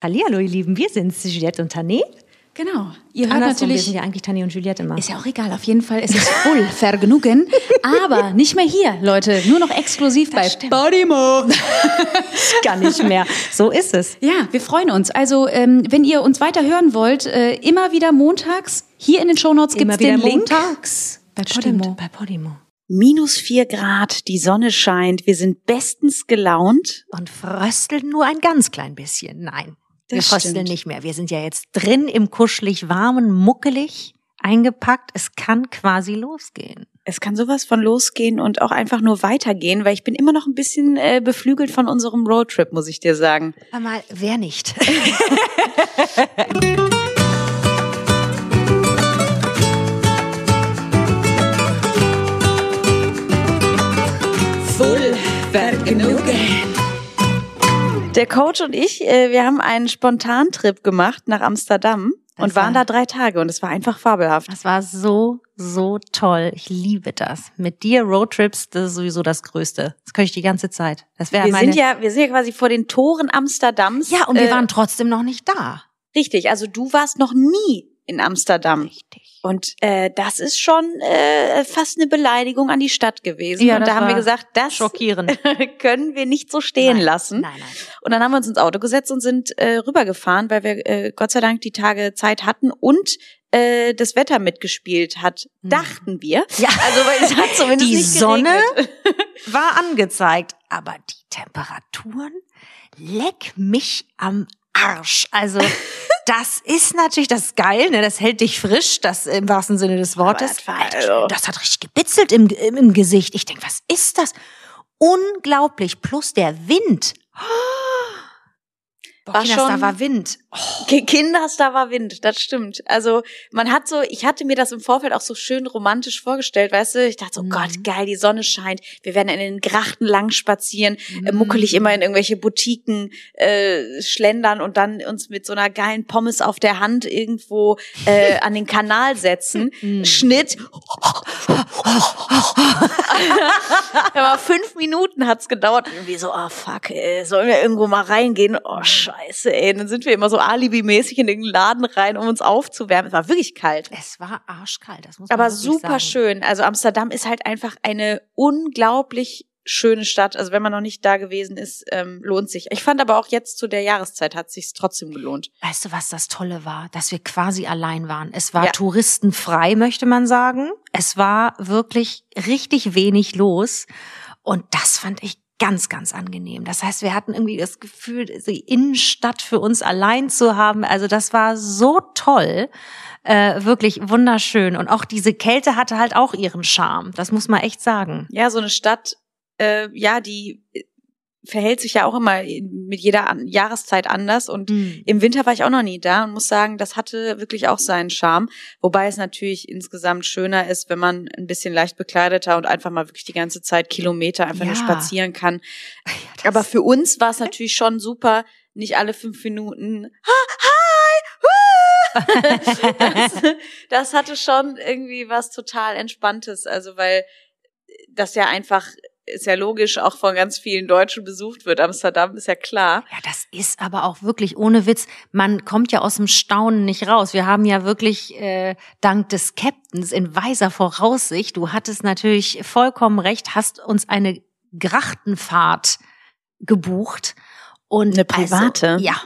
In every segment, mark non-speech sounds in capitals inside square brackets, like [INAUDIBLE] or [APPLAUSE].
Hallihallo, ihr Lieben, wir sind Juliette und Tané. Genau. Ihr hört Andersrum, wir natürlich. sind ja eigentlich Tané und Juliette immer. Ist ja auch egal, auf jeden Fall ist es voll [LAUGHS] Vergnügen. Aber nicht mehr hier, Leute. Nur noch exklusiv bei stimmt. Podimo. [LAUGHS] gar nicht mehr. So ist es. Ja, wir freuen uns. Also, ähm, wenn ihr uns weiter hören wollt, äh, immer wieder montags, hier in den Shownotes gibt es den Link. montags. Bei Stimmt, Podimo. bei Podimo. Minus vier Grad, die Sonne scheint, wir sind bestens gelaunt. Und frösteln nur ein ganz klein bisschen. Nein, wir Das frösteln stimmt. nicht mehr. Wir sind ja jetzt drin im kuschelig warmen, muckelig eingepackt. Es kann quasi losgehen. Es kann sowas von losgehen und auch einfach nur weitergehen, weil ich bin immer noch ein bisschen äh, beflügelt von unserem Roadtrip, muss ich dir sagen. Hör mal, wer nicht? [LAUGHS] Full Vergnügen. Der Coach und ich, äh, wir haben einen Spontantrip gemacht nach Amsterdam Das und waren war- da drei Tage und es war einfach fabelhaft. Das war so, so toll. Ich liebe das. Mit dir Roadtrips, das ist sowieso das Größte. Das könnte ich die ganze Zeit. Das wäre Wir meine. sind ja, wir sind ja quasi vor den Toren Amsterdams. ja, und wir Äh, waren trotzdem noch nicht da. richtig. Also du warst noch nie in Amsterdam. Richtig. Und äh, das ist schon äh, fast eine Beleidigung an die Stadt gewesen. Ja, und da haben wir gesagt, das Schockierend. [LAUGHS] können wir nicht so stehen Nein, lassen. Nein, nein. Und dann haben wir uns ins Auto gesetzt und sind äh, rübergefahren, weil wir äh, Gott sei Dank die Tage Zeit hatten und äh, das Wetter mitgespielt hat, Hm. dachten wir. Ja. Also weil es hat zumindest Die nicht Sonne war angezeigt, aber die Temperaturen leck mich am Arsch. Also das ist natürlich das geil, ne? Das hält dich frisch, das im wahrsten Sinne des Wortes. das also- das hat richtig gebitzelt im, im, im Gesicht. Ich denk, was ist das? Unglaublich. Plus der Wind. Boah, War Kinders, da schon- war Wind. Ki- Kinders, da war Wind, das stimmt. Also man hat so, ich hatte mir das im Vorfeld auch so schön romantisch vorgestellt, weißt du? Ich dachte so, Mhm. Gott, geil, die Sonne scheint. Wir werden in den Grachten lang spazieren, äh, Mhm. muckelig immer in irgendwelche Boutiquen äh, schlendern und dann uns mit so einer geilen Pommes auf der Hand irgendwo äh, an den Kanal setzen. [LAUGHS] Mhm. Schnitt. [LAUGHS] Aber fünf Minuten hat's gedauert. Irgendwie so, oh fuck, ey, sollen wir irgendwo mal reingehen? Oh scheiße, ey. Und dann sind wir immer so alibimäßig in irgendeinen Laden rein, um uns aufzuwärmen. Es war wirklich kalt. Es war arschkalt, das muss man Aber super sagen. schön. Also Amsterdam ist halt einfach eine unglaublich schöne Stadt. Also wenn man noch nicht da gewesen ist, ähm, lohnt sich. Ich fand aber auch jetzt zu der Jahreszeit hat sich's trotzdem gelohnt. Weißt du, was das Tolle war? Dass wir quasi allein waren. Es war Ja. touristenfrei, möchte man sagen. Es war wirklich richtig wenig los. Und das fand ich ganz, ganz angenehm. Das heißt, wir hatten irgendwie das Gefühl, die Innenstadt für uns allein zu haben. Also das war so toll. Äh, wirklich wunderschön. Und auch diese Kälte hatte halt auch ihren Charme. Das muss man echt sagen. Ja, so eine Stadt, äh, ja, die äh, verhält sich ja auch immer mit jeder Jahreszeit anders und Im Winter war ich auch noch nie da und muss sagen, das hatte wirklich auch seinen Charme. Wobei es natürlich insgesamt schöner ist, wenn man ein bisschen leicht bekleideter und einfach mal wirklich die ganze Zeit Kilometer einfach nur Ja. spazieren kann. Ja, das- Aber für uns war es natürlich schon super, nicht alle fünf Minuten, hi, hi, [LAUGHS] das, das hatte schon irgendwie was total Entspanntes. Also weil das ja einfach ist ja logisch auch von ganz vielen Deutschen besucht wird. Amsterdam ist ja klar. Ja, das ist aber auch wirklich ohne Witz. Man kommt ja aus dem Staunen nicht raus. Wir haben ja wirklich äh, dank des Captains in weiser Voraussicht, du hattest natürlich vollkommen recht, hast uns eine Grachtenfahrt gebucht und Eine private? Also, ja,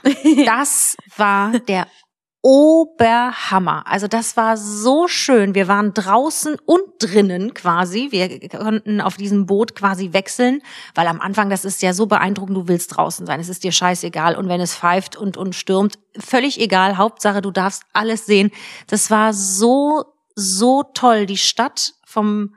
das war der Oberhammer. Also das war so schön. Wir waren draußen und drinnen quasi. Wir konnten auf diesem Boot quasi wechseln, weil am Anfang, das ist ja so beeindruckend, du willst draußen sein. Es ist dir scheißegal. Und wenn es pfeift und, und stürmt, völlig egal. Hauptsache, du darfst alles sehen. Das war so, so toll, die Stadt vom,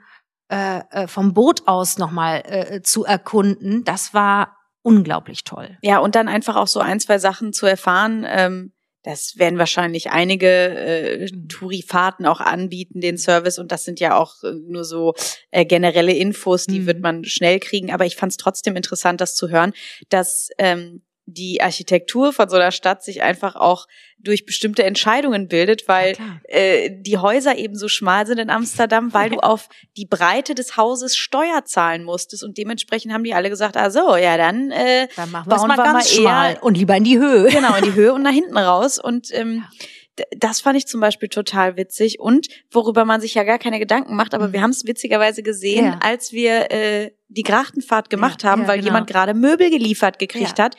äh, äh, vom Boot aus nochmal äh, zu erkunden. Das war unglaublich toll. Ja, und dann einfach auch so ein, zwei Sachen zu erfahren. Ähm, das werden wahrscheinlich einige äh, Tourifahrten auch anbieten, den Service. Und das sind ja auch äh, nur so äh, generelle Infos, die Mhm. wird man schnell kriegen. Aber ich fand es trotzdem interessant, das zu hören, dass ähm, die Architektur von so einer Stadt sich einfach auch durch bestimmte Entscheidungen bildet, weil äh, die Häuser eben so schmal sind in Amsterdam, weil du [LAUGHS] auf die Breite des Hauses Steuer zahlen musstest und dementsprechend haben die alle gesagt, ah so, ja dann, äh, dann machen bauen wir ganz mal schmal. eher, und lieber in die Höhe. Genau, in die [LAUGHS] Höhe und nach hinten raus und ähm, das fand ich zum Beispiel total witzig und worüber man sich ja gar keine Gedanken macht, aber mhm. wir haben es witzigerweise gesehen, ja. als wir äh, die Grachtenfahrt gemacht ja, haben, ja, weil genau. jemand gerade Möbel geliefert gekriegt hat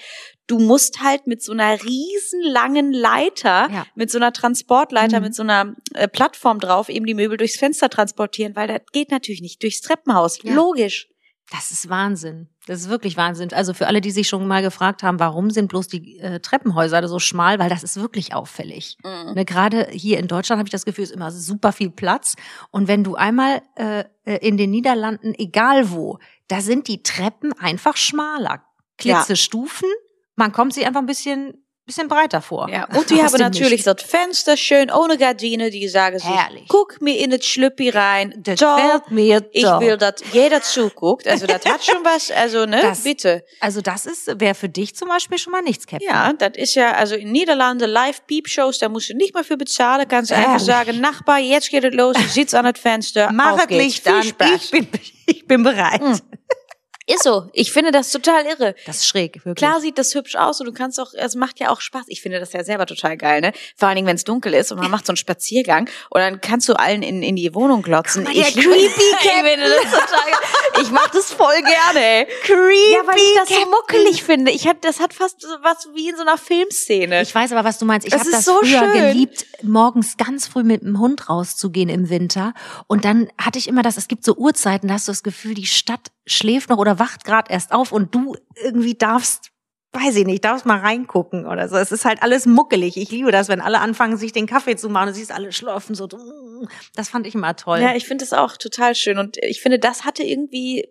du musst halt mit so einer riesenlangen Leiter, mit so einer Transportleiter, mhm. mit so einer äh, Plattform drauf eben die Möbel durchs Fenster transportieren, weil das geht natürlich nicht durchs Treppenhaus. Logisch. Das ist Wahnsinn. Das ist wirklich Wahnsinn. Also für alle, die sich schon mal gefragt haben, warum sind bloß die äh, Treppenhäuser so schmal, weil das ist wirklich auffällig. Mhm. Ne, Gerade hier in Deutschland habe ich das Gefühl, es ist immer super viel Platz. Und wenn du einmal äh, äh in den Niederlanden, egal wo, da sind die Treppen einfach schmaler. Klitze ja. Stufen man kommt sich einfach ein bisschen bisschen breiter vor. Ja, und die haben natürlich das Fenster schön ohne Gardine, die sagen sich, Herrlich. guck mir in das Schlüppi rein. Das fällt mir Ich will, dass jeder zuguckt. Also das hat schon was, also ne, das, bitte. Also das ist, wäre für dich zum Beispiel schon mal nichts, Captain. Ja, das ist ja, also in Niederlande Live-Peep-Shows, da musst du nicht mehr für bezahlen, kannst du einfach sagen, Nachbar, jetzt geht es los, ich sitze an das Fenster, Mach es Licht an, ich bin, [LAUGHS] ich bin bereit. Hm. Ist so. Ich finde das total irre. Das ist schräg, wirklich. Klar sieht das hübsch aus und du kannst auch, es macht ja auch Spaß. Ich finde das ja selber total geil, ne? Vor allen Dingen, wenn es dunkel ist und man macht so einen Spaziergang und dann kannst du allen in, in die Wohnung glotzen. Mal, ich creepy [LAUGHS] ich finde das total. Ich mach das voll gerne, ey. Creepy Ja, weil ich das so muckelig finde. Ich hab, das hat fast was wie in so einer Filmszene. Ich weiß aber, was du meinst. Ich habe das so früher schön. geliebt, morgens ganz früh mit dem Hund rauszugehen im Winter. Und dann hatte ich immer das, es gibt so Uhrzeiten, da hast du das Gefühl, die Stadt schläft noch oder wacht gerade erst auf und du irgendwie darfst weiß ich nicht, darfst mal reingucken oder so. Es ist halt alles muckelig. Ich liebe das, wenn alle anfangen, sich den Kaffee zu machen und siehst alle schlafen so. Das fand ich immer toll. Ja, ich finde das auch total schön und ich finde, das hatte irgendwie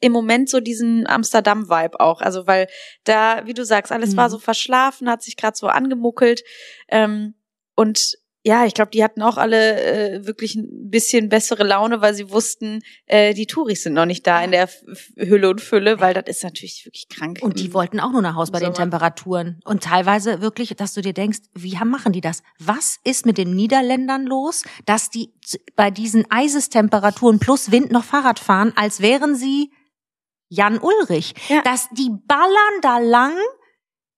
im Moment so diesen Amsterdam-Vibe auch. Also weil da, wie du sagst, alles mhm. war so verschlafen, hat sich gerade so angemuckelt ähm, und ja, ich glaube, die hatten auch alle äh, wirklich ein bisschen bessere Laune, weil sie wussten, äh, die Touris sind noch nicht da in der Hülle und Fülle, weil das ist natürlich wirklich krank. Und die wollten auch nur nach Haus bei den Temperaturen. Und teilweise wirklich, dass du dir denkst, wie machen die das? Was ist mit den Niederländern los, dass die bei diesen Eisestemperaturen plus Wind noch Fahrrad fahren, als wären sie Jan Ulrich? Ja. Dass die ballern da lang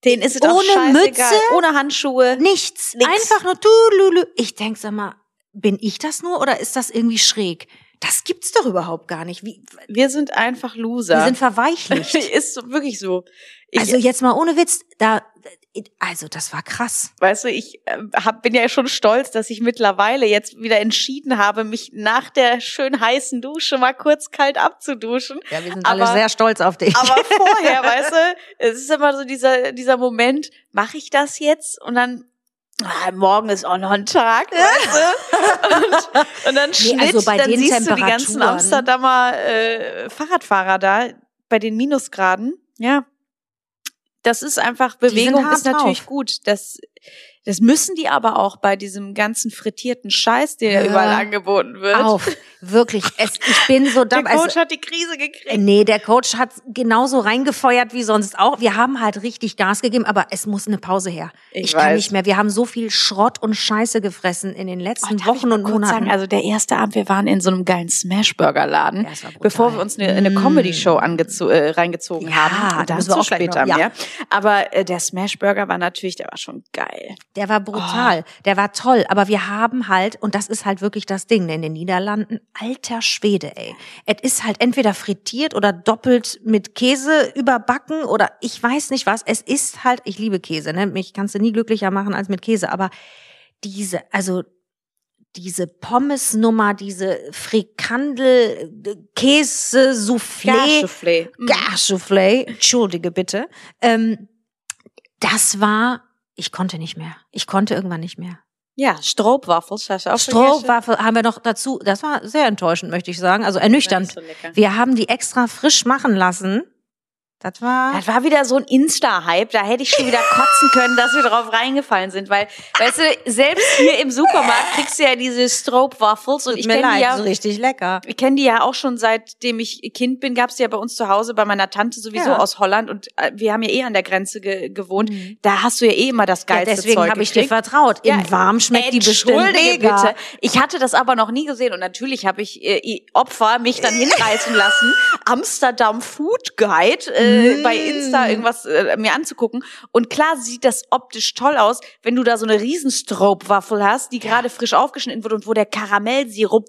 den ist es ohne auch Mütze, ohne Handschuhe, nichts, nichts. einfach nur tululu. Ich denk, sag mal, bin ich das nur oder ist das irgendwie schräg? Das gibt's doch überhaupt gar nicht. Wie, wir sind einfach Loser. Wir sind verweichlicht. [LAUGHS] ist wirklich so. Ich, also jetzt mal ohne Witz, da also das war krass. Weißt du, ich äh, hab, bin ja schon stolz, dass ich mittlerweile jetzt wieder entschieden habe, mich nach der schön heißen Dusche mal kurz kalt abzuduschen. Ja, wir sind aber, alle sehr stolz auf dich. Aber vorher, [LAUGHS] weißt du, es ist immer so dieser, dieser Moment, mache ich das jetzt? Und dann Ah, morgen ist auch noch ein Tag, weißt du? [LAUGHS] und, und dann Schnitt, nee, also dann siehst du die ganzen Amsterdamer äh, Fahrradfahrer da bei den Minusgraden. Ja, das ist einfach, Bewegung ist natürlich gut. Das das müssen die aber auch bei diesem ganzen frittierten Scheiß, der ja, überall angeboten wird. Auf, wirklich. Es, ich bin so [LAUGHS] da. Der Coach also, hat die Krise gekriegt. Nee, der Coach hat genauso reingefeuert wie sonst auch. Wir haben halt richtig Gas gegeben, aber es muss eine Pause her. Ich, ich kann nicht mehr. Wir haben so viel Schrott und Scheiße gefressen in den letzten oh, Wochen und Monaten. Sagen, also der erste Abend, wir waren in so einem geilen Smashburger-Laden, bevor wir uns eine, eine Comedy-Show äh, reingezogen ja, haben. Und da müssen wir auch später noch, mehr. Aber äh, der Smashburger war natürlich, der war schon geil. Der war brutal, oh. der war toll, aber wir haben halt, und das ist halt wirklich das Ding in den Niederlanden, alter Schwede, ey. Es ist halt entweder frittiert oder doppelt mit Käse überbacken oder ich weiß nicht was. Es ist halt, ich liebe Käse, ne? Mich kannst du nie glücklicher machen als mit Käse, aber diese, also diese Pommes-Nummer, diese Frikandel, Käse, Soufflé, Garsoufflé, Garsoufflé, entschuldige bitte, ähm, das war ich konnte nicht mehr. Ich konnte irgendwann nicht mehr. Ja, Stroopwaffels hast du auch Stroopwaffel haben wir noch dazu. Das war sehr enttäuschend, möchte ich sagen. Also ernüchternd. So wir haben die extra frisch machen lassen. Das war. Das war wieder so ein Insta-Hype. Da hätte ich schon wieder kotzen können, dass wir drauf reingefallen sind. Weil, weißt du, selbst hier im Supermarkt kriegst du ja diese Strobe-Waffles und ich kenne die ja. so richtig lecker. Ich kenne die ja auch schon seitdem ich Kind bin. Gab's die ja bei uns zu Hause, bei meiner Tante sowieso Ja. aus Holland. Und äh, wir haben ja eh an der Grenze ge gewohnt. Da hast du ja eh immer das Ja, geilste deswegen Zeug habe ich dir vertraut. Im Warm schmeckt die bestimmt mega. bitte. Ich hatte das aber noch nie gesehen und natürlich habe ich äh, Opfer mich dann hinreißen lassen, Amsterdam Food Guide äh, Mm. bei Insta irgendwas äh, mir anzugucken und klar sieht das optisch toll aus, wenn du da so eine riesen Strobe Waffel hast, die gerade frisch aufgeschnitten wird und wo der Karamellsirup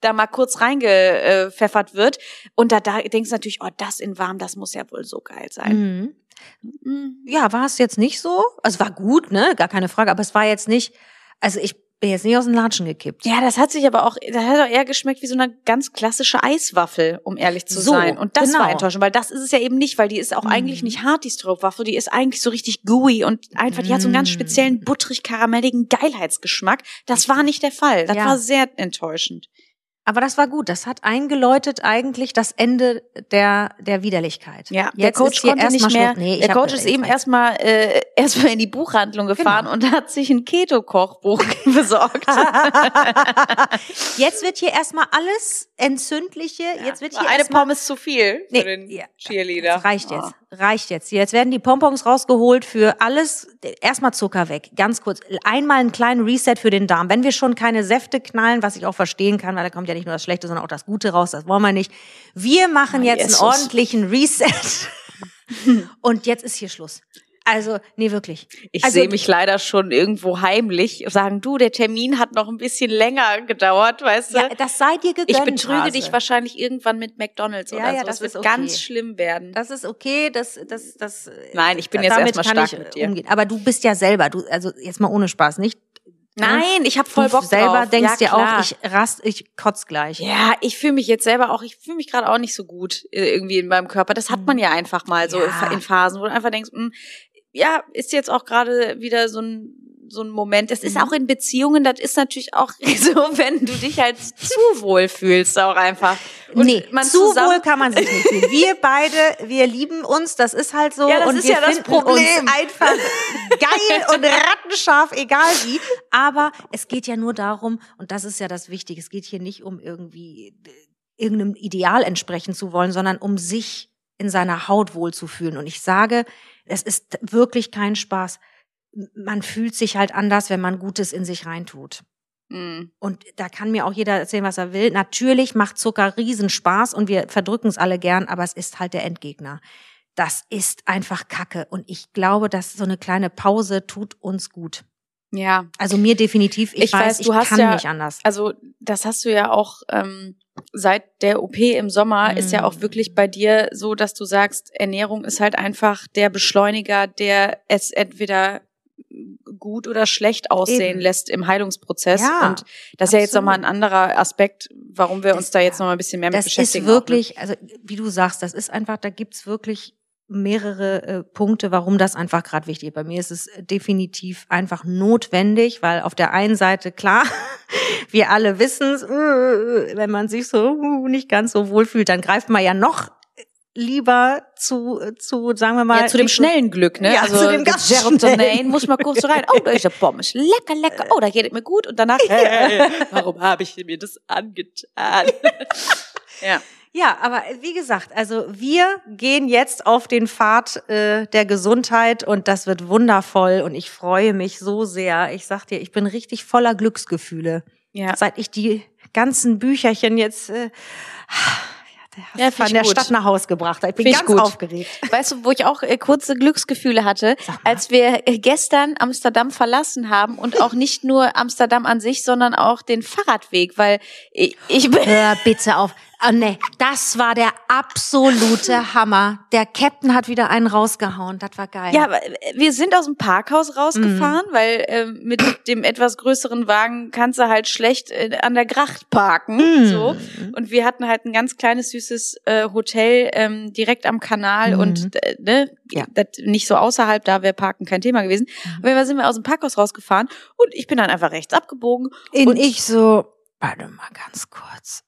da mal kurz reingepfeffert wird und da, da denkst du natürlich, oh, das in warm, das muss ja wohl so geil sein. Mhm. Mhm. Ja, war es jetzt nicht so? Also war gut, ne? Gar keine Frage. Aber es war jetzt nicht, also ich bin jetzt nicht aus den Latschen gekippt. Ja, das hat sich aber auch, das hat auch eher geschmeckt wie so eine ganz klassische Eiswaffel, um ehrlich zu So, sein. Und das genau. war enttäuschend, weil das ist es ja eben nicht, weil die ist auch Mhm. eigentlich nicht hart, die Stroopwafel, die ist eigentlich so richtig gooey und einfach, die hat so einen ganz Mhm. speziellen butterig-karamelligen Geilheitsgeschmack. Das war nicht der Fall. Das Ja. war sehr enttäuschend. Aber das war gut. Das hat eingeläutet eigentlich das Ende der, der Widerlichkeit. Ja, der Jetzt Coach ist hier konnte nicht mehr. Nee, der Coach ist eben erstmal äh, [LAUGHS] erstmal in die Buchhandlung gefahren Genau. und hat sich ein Keto-Kochbuch [LAUGHS] besorgt. [LAUGHS] Jetzt wird hier erstmal alles entzündliche. Jetzt wird hier eine Pommes zu viel für Nee, den ja, Cheerleader. Das reicht Oh. jetzt. Reicht jetzt. Jetzt werden die Pompons rausgeholt für alles. Erstmal Zucker weg. Ganz kurz. Einmal einen kleinen Reset für den Darm. Wenn wir schon keine Säfte knallen, was ich auch verstehen kann, weil da kommt ja nicht nur das Schlechte, sondern auch das Gute raus. Das wollen wir nicht. Wir machen Ah, jetzt Jesus. einen ordentlichen Reset. [LAUGHS] Und jetzt ist hier Schluss. Also, nee, wirklich. Ich also, sehe mich leider schon irgendwo heimlich sagen, du, der Termin hat noch ein bisschen länger gedauert, weißt du? Ja, das sei dir gegönnt. ich betrüge Hase. dich wahrscheinlich irgendwann mit McDonalds Ja, oder ja, so. das Das wird okay. ganz schlimm werden. Das ist okay, das, das, das. Nein, ich bin jetzt erstmal stark mit dir. umgehen. Aber du bist ja selber, du, also jetzt mal ohne Spaß, nicht? Nein, ich habe voll du Bock selber drauf. denkst ja, dir klar. auch, ich rast, ich kotz gleich. Ja, ich fühle mich jetzt selber auch, ich fühle mich gerade auch nicht so gut äh, irgendwie in meinem Körper. Das hat man ja einfach mal so Ja. in Phasen, wo du einfach denkst, mh, ja, ist jetzt auch gerade wieder so ein so ein Moment. Das ist Mhm. auch in Beziehungen, das ist natürlich auch [LAUGHS] so, wenn du dich halt zu wohl fühlst, auch einfach. Und nee, man zu wohl kann man sich nicht fühlen. Wir beide, wir lieben uns, das ist halt so. Ja, das und ist wir ja das Problem. uns einfach geil und rattenscharf, egal wie. Aber es geht ja nur darum, und das ist ja das Wichtige, es geht hier nicht um irgendwie äh, irgendeinem Ideal entsprechen zu wollen, sondern um sich in seiner Haut wohlzufühlen. Und ich sage, es ist wirklich kein Spaß. Man fühlt sich halt anders, wenn man Gutes in sich reintut. Mhm. Und da kann mir auch jeder erzählen, was er will. Natürlich macht Zucker Riesenspaß und wir verdrücken es alle gern, aber es ist halt der Endgegner. Das ist einfach Kacke. Und ich glaube, dass so eine kleine Pause tut uns gut. Ja, Also mir definitiv. Ich, Ich weiß, weiß, du ich hast kann ja- nicht anders. also das hast du ja auch ähm, seit der OP im Sommer ist ja auch Mhm. wirklich bei dir so, dass du sagst, Ernährung ist halt einfach der Beschleuniger, der es entweder gut oder schlecht aussehen Eben. lässt im Heilungsprozess. Ja, und das ist ja jetzt nochmal ein anderer Aspekt, warum wir Das- uns da jetzt nochmal ein bisschen mehr mit Das beschäftigen. ist wirklich, also wie du sagst, das ist einfach, da gibt's wirklich mehrere äh, Punkte, warum das einfach gerade wichtig ist. Bei mir ist es definitiv einfach notwendig, weil auf der einen Seite klar, [LAUGHS] wir alle wissen es, äh, wenn man sich so uh, nicht ganz so wohl fühlt, dann greift man ja noch lieber zu, zu sagen wir mal, ja, zu dem schnellen Glück, ne? Ja, also zu dem ganz Serotonin schnellen. muss man kurz so rein. Oh, da ist eine Pommes. Lecker, lecker. Oh, da geht es mir gut. Und danach, hey, [LAUGHS] warum habe ich mir das angetan? [LAUGHS] ja. Ja, aber wie gesagt, also wir gehen jetzt auf den Pfad äh, der Gesundheit und das wird wundervoll und ich freue mich so sehr. Ich sag dir, ich bin richtig voller Glücksgefühle. Ja. Seit ich die ganzen Bücherchen jetzt äh, der Ja, von ich der gut. Stadt nach Haus gebracht habe. Ich bin Find ich ganz gut. aufgeregt. Weißt du, wo ich auch äh, kurze Glücksgefühle hatte, als wir äh, gestern Amsterdam verlassen haben und auch nicht nur Amsterdam an sich, sondern auch den Fahrradweg, weil ich, ich bin Hör bitte auf. Oh nee, das war der absolute [LAUGHS] Hammer. Der Captain hat wieder einen rausgehauen. Das war geil. Ja, aber äh, wir sind aus dem Parkhaus rausgefahren, Mhm. weil ähm, mit [CLEARS THROAT] dem etwas größeren Wagen kannst du halt schlecht äh, an der Gracht parken. Mhm. So. Und wir hatten halt ein ganz kleines, süßes äh, Hotel ähm, direkt am Kanal Mhm. und äh, ne, Ja. das nicht so außerhalb, da wäre Parken kein Thema gewesen. Mhm. Jeden Fall sind wir aus dem Parkhaus rausgefahren und ich bin dann einfach rechts abgebogen. In und ich so, warte mal ganz kurz.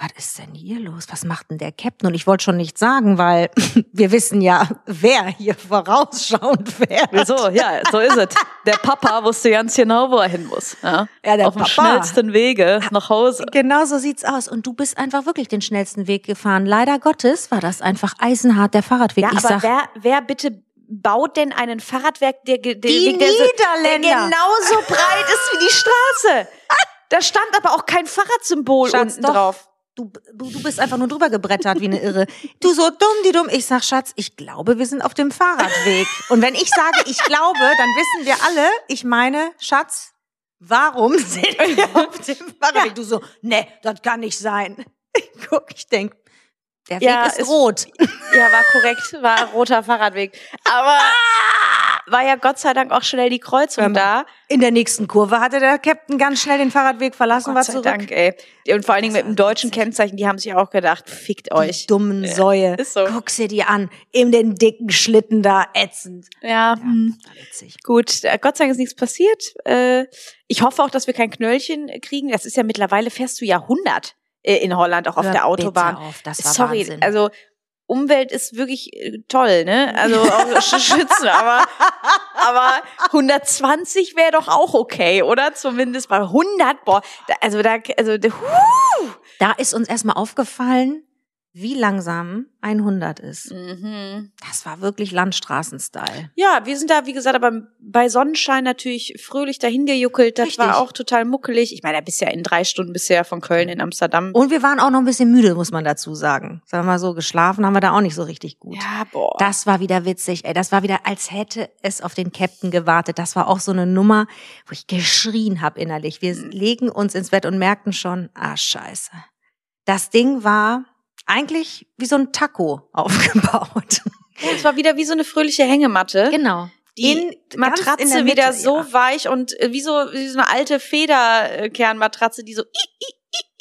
Was ist denn hier los? Was macht denn der Captain? Und ich wollte schon nicht sagen, weil [LAUGHS] wir wissen ja, wer hier vorausschauend fährt. Wieso? Ja, so ist es. Der Papa wusste ganz genau, wo er hin muss. Ja, Ja, der Auf dem Papa. schnellsten Wege nach Hause. Genau so sieht's aus. Und du bist einfach wirklich den schnellsten Weg gefahren. Leider Gottes war das einfach eisenhart der Fahrradweg. Ja, ich aber sag, wer, wer bitte baut denn einen Fahrradweg, der, der, Die der, der, Niederländer. der genauso breit ist wie die Straße? [LAUGHS] Da stand aber auch kein Fahrradsymbol Schatz, unten doch. drauf. Du, du, du bist einfach nur drüber gebrettert wie eine Irre. Du so dumm, die dumm. Ich sag, Schatz, ich glaube, wir sind auf dem Fahrradweg. Und wenn ich sage, ich glaube, dann wissen wir alle, ich meine, Schatz, warum [LAUGHS] sind wir auf dem Fahrradweg? Du so, ne, das kann nicht sein. Ich guck, ich denk, der Weg Ja, ist ist- rot. Ja, war korrekt, war roter Fahrradweg. Aber war ja Gott sei Dank auch schnell die Kreuzung da. In der nächsten Kurve hatte der Captain ganz schnell den Fahrradweg verlassen, war Gott sei zurück. Dank, ey. Und vor allen Dingen mit dem deutschen Kennzeichen, die haben sich auch gedacht, fickt Die euch. dummen Säue. ist so. Guck sie die an. In den dicken Schlitten da, ätzend. Ja, hm. War witzig. gut. Äh, Gott sei Dank ist nichts passiert. Äh, Ich hoffe auch, dass wir kein Knöllchen kriegen. Das ist ja mittlerweile, fährst du ja 100 äh, in Holland, auch auf Hör der Autobahn. Auf, das war Sorry, Wahnsinn. also Umwelt ist wirklich äh, toll, ne? Also auch [LAUGHS] Sch- schützen, aber aber 120 wäre doch auch okay, oder? Zumindest bei 100, boah, da, also da also da, huh. Da ist uns erstmal aufgefallen, wie langsam 100 ist. mhm. Das war wirklich Landstraßen-Style. Ja, wir sind da, wie gesagt, aber bei Sonnenschein natürlich fröhlich dahin gejuckelt. Das Richtig. war auch total muckelig. Ich meine, da bist ja in drei Stunden ja von Köln in Amsterdam. Und wir waren auch noch ein bisschen müde, muss man dazu sagen. Sagen wir mal so, geschlafen haben wir da auch nicht so richtig gut. ja, boah. Das war wieder witzig, ey. Das war wieder, als hätte es auf den Captain gewartet. Das war auch so eine Nummer, wo ich geschrien habe innerlich. Wir Mhm. legen uns ins Bett und merkten schon, ah, scheiße. Das Ding war eigentlich wie so ein Taco [LAUGHS] aufgebaut. Ja, es war wieder wie so eine fröhliche Hängematte. Genau. Die In- Matratze in der wieder Mitte, so ja. weich und äh, wie so, wie so eine alte Federkernmatratze, die so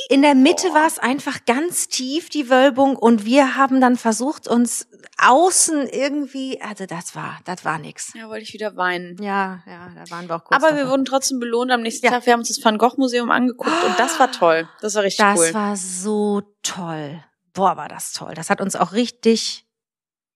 In der Mitte war es einfach ganz tief, die Wölbung, und wir haben dann versucht, uns außen irgendwie, also das war, das war nix. Ja, wollte ich wieder weinen. Ja, ja, da waren wir auch kurz Aber wir davor. wurden trotzdem belohnt am nächsten Ja. Tag. Wir haben uns das Van Gogh Museum angeguckt und das war toll. Das war richtig Das cool. war so toll. Boah, war das toll. Das hat uns auch richtig,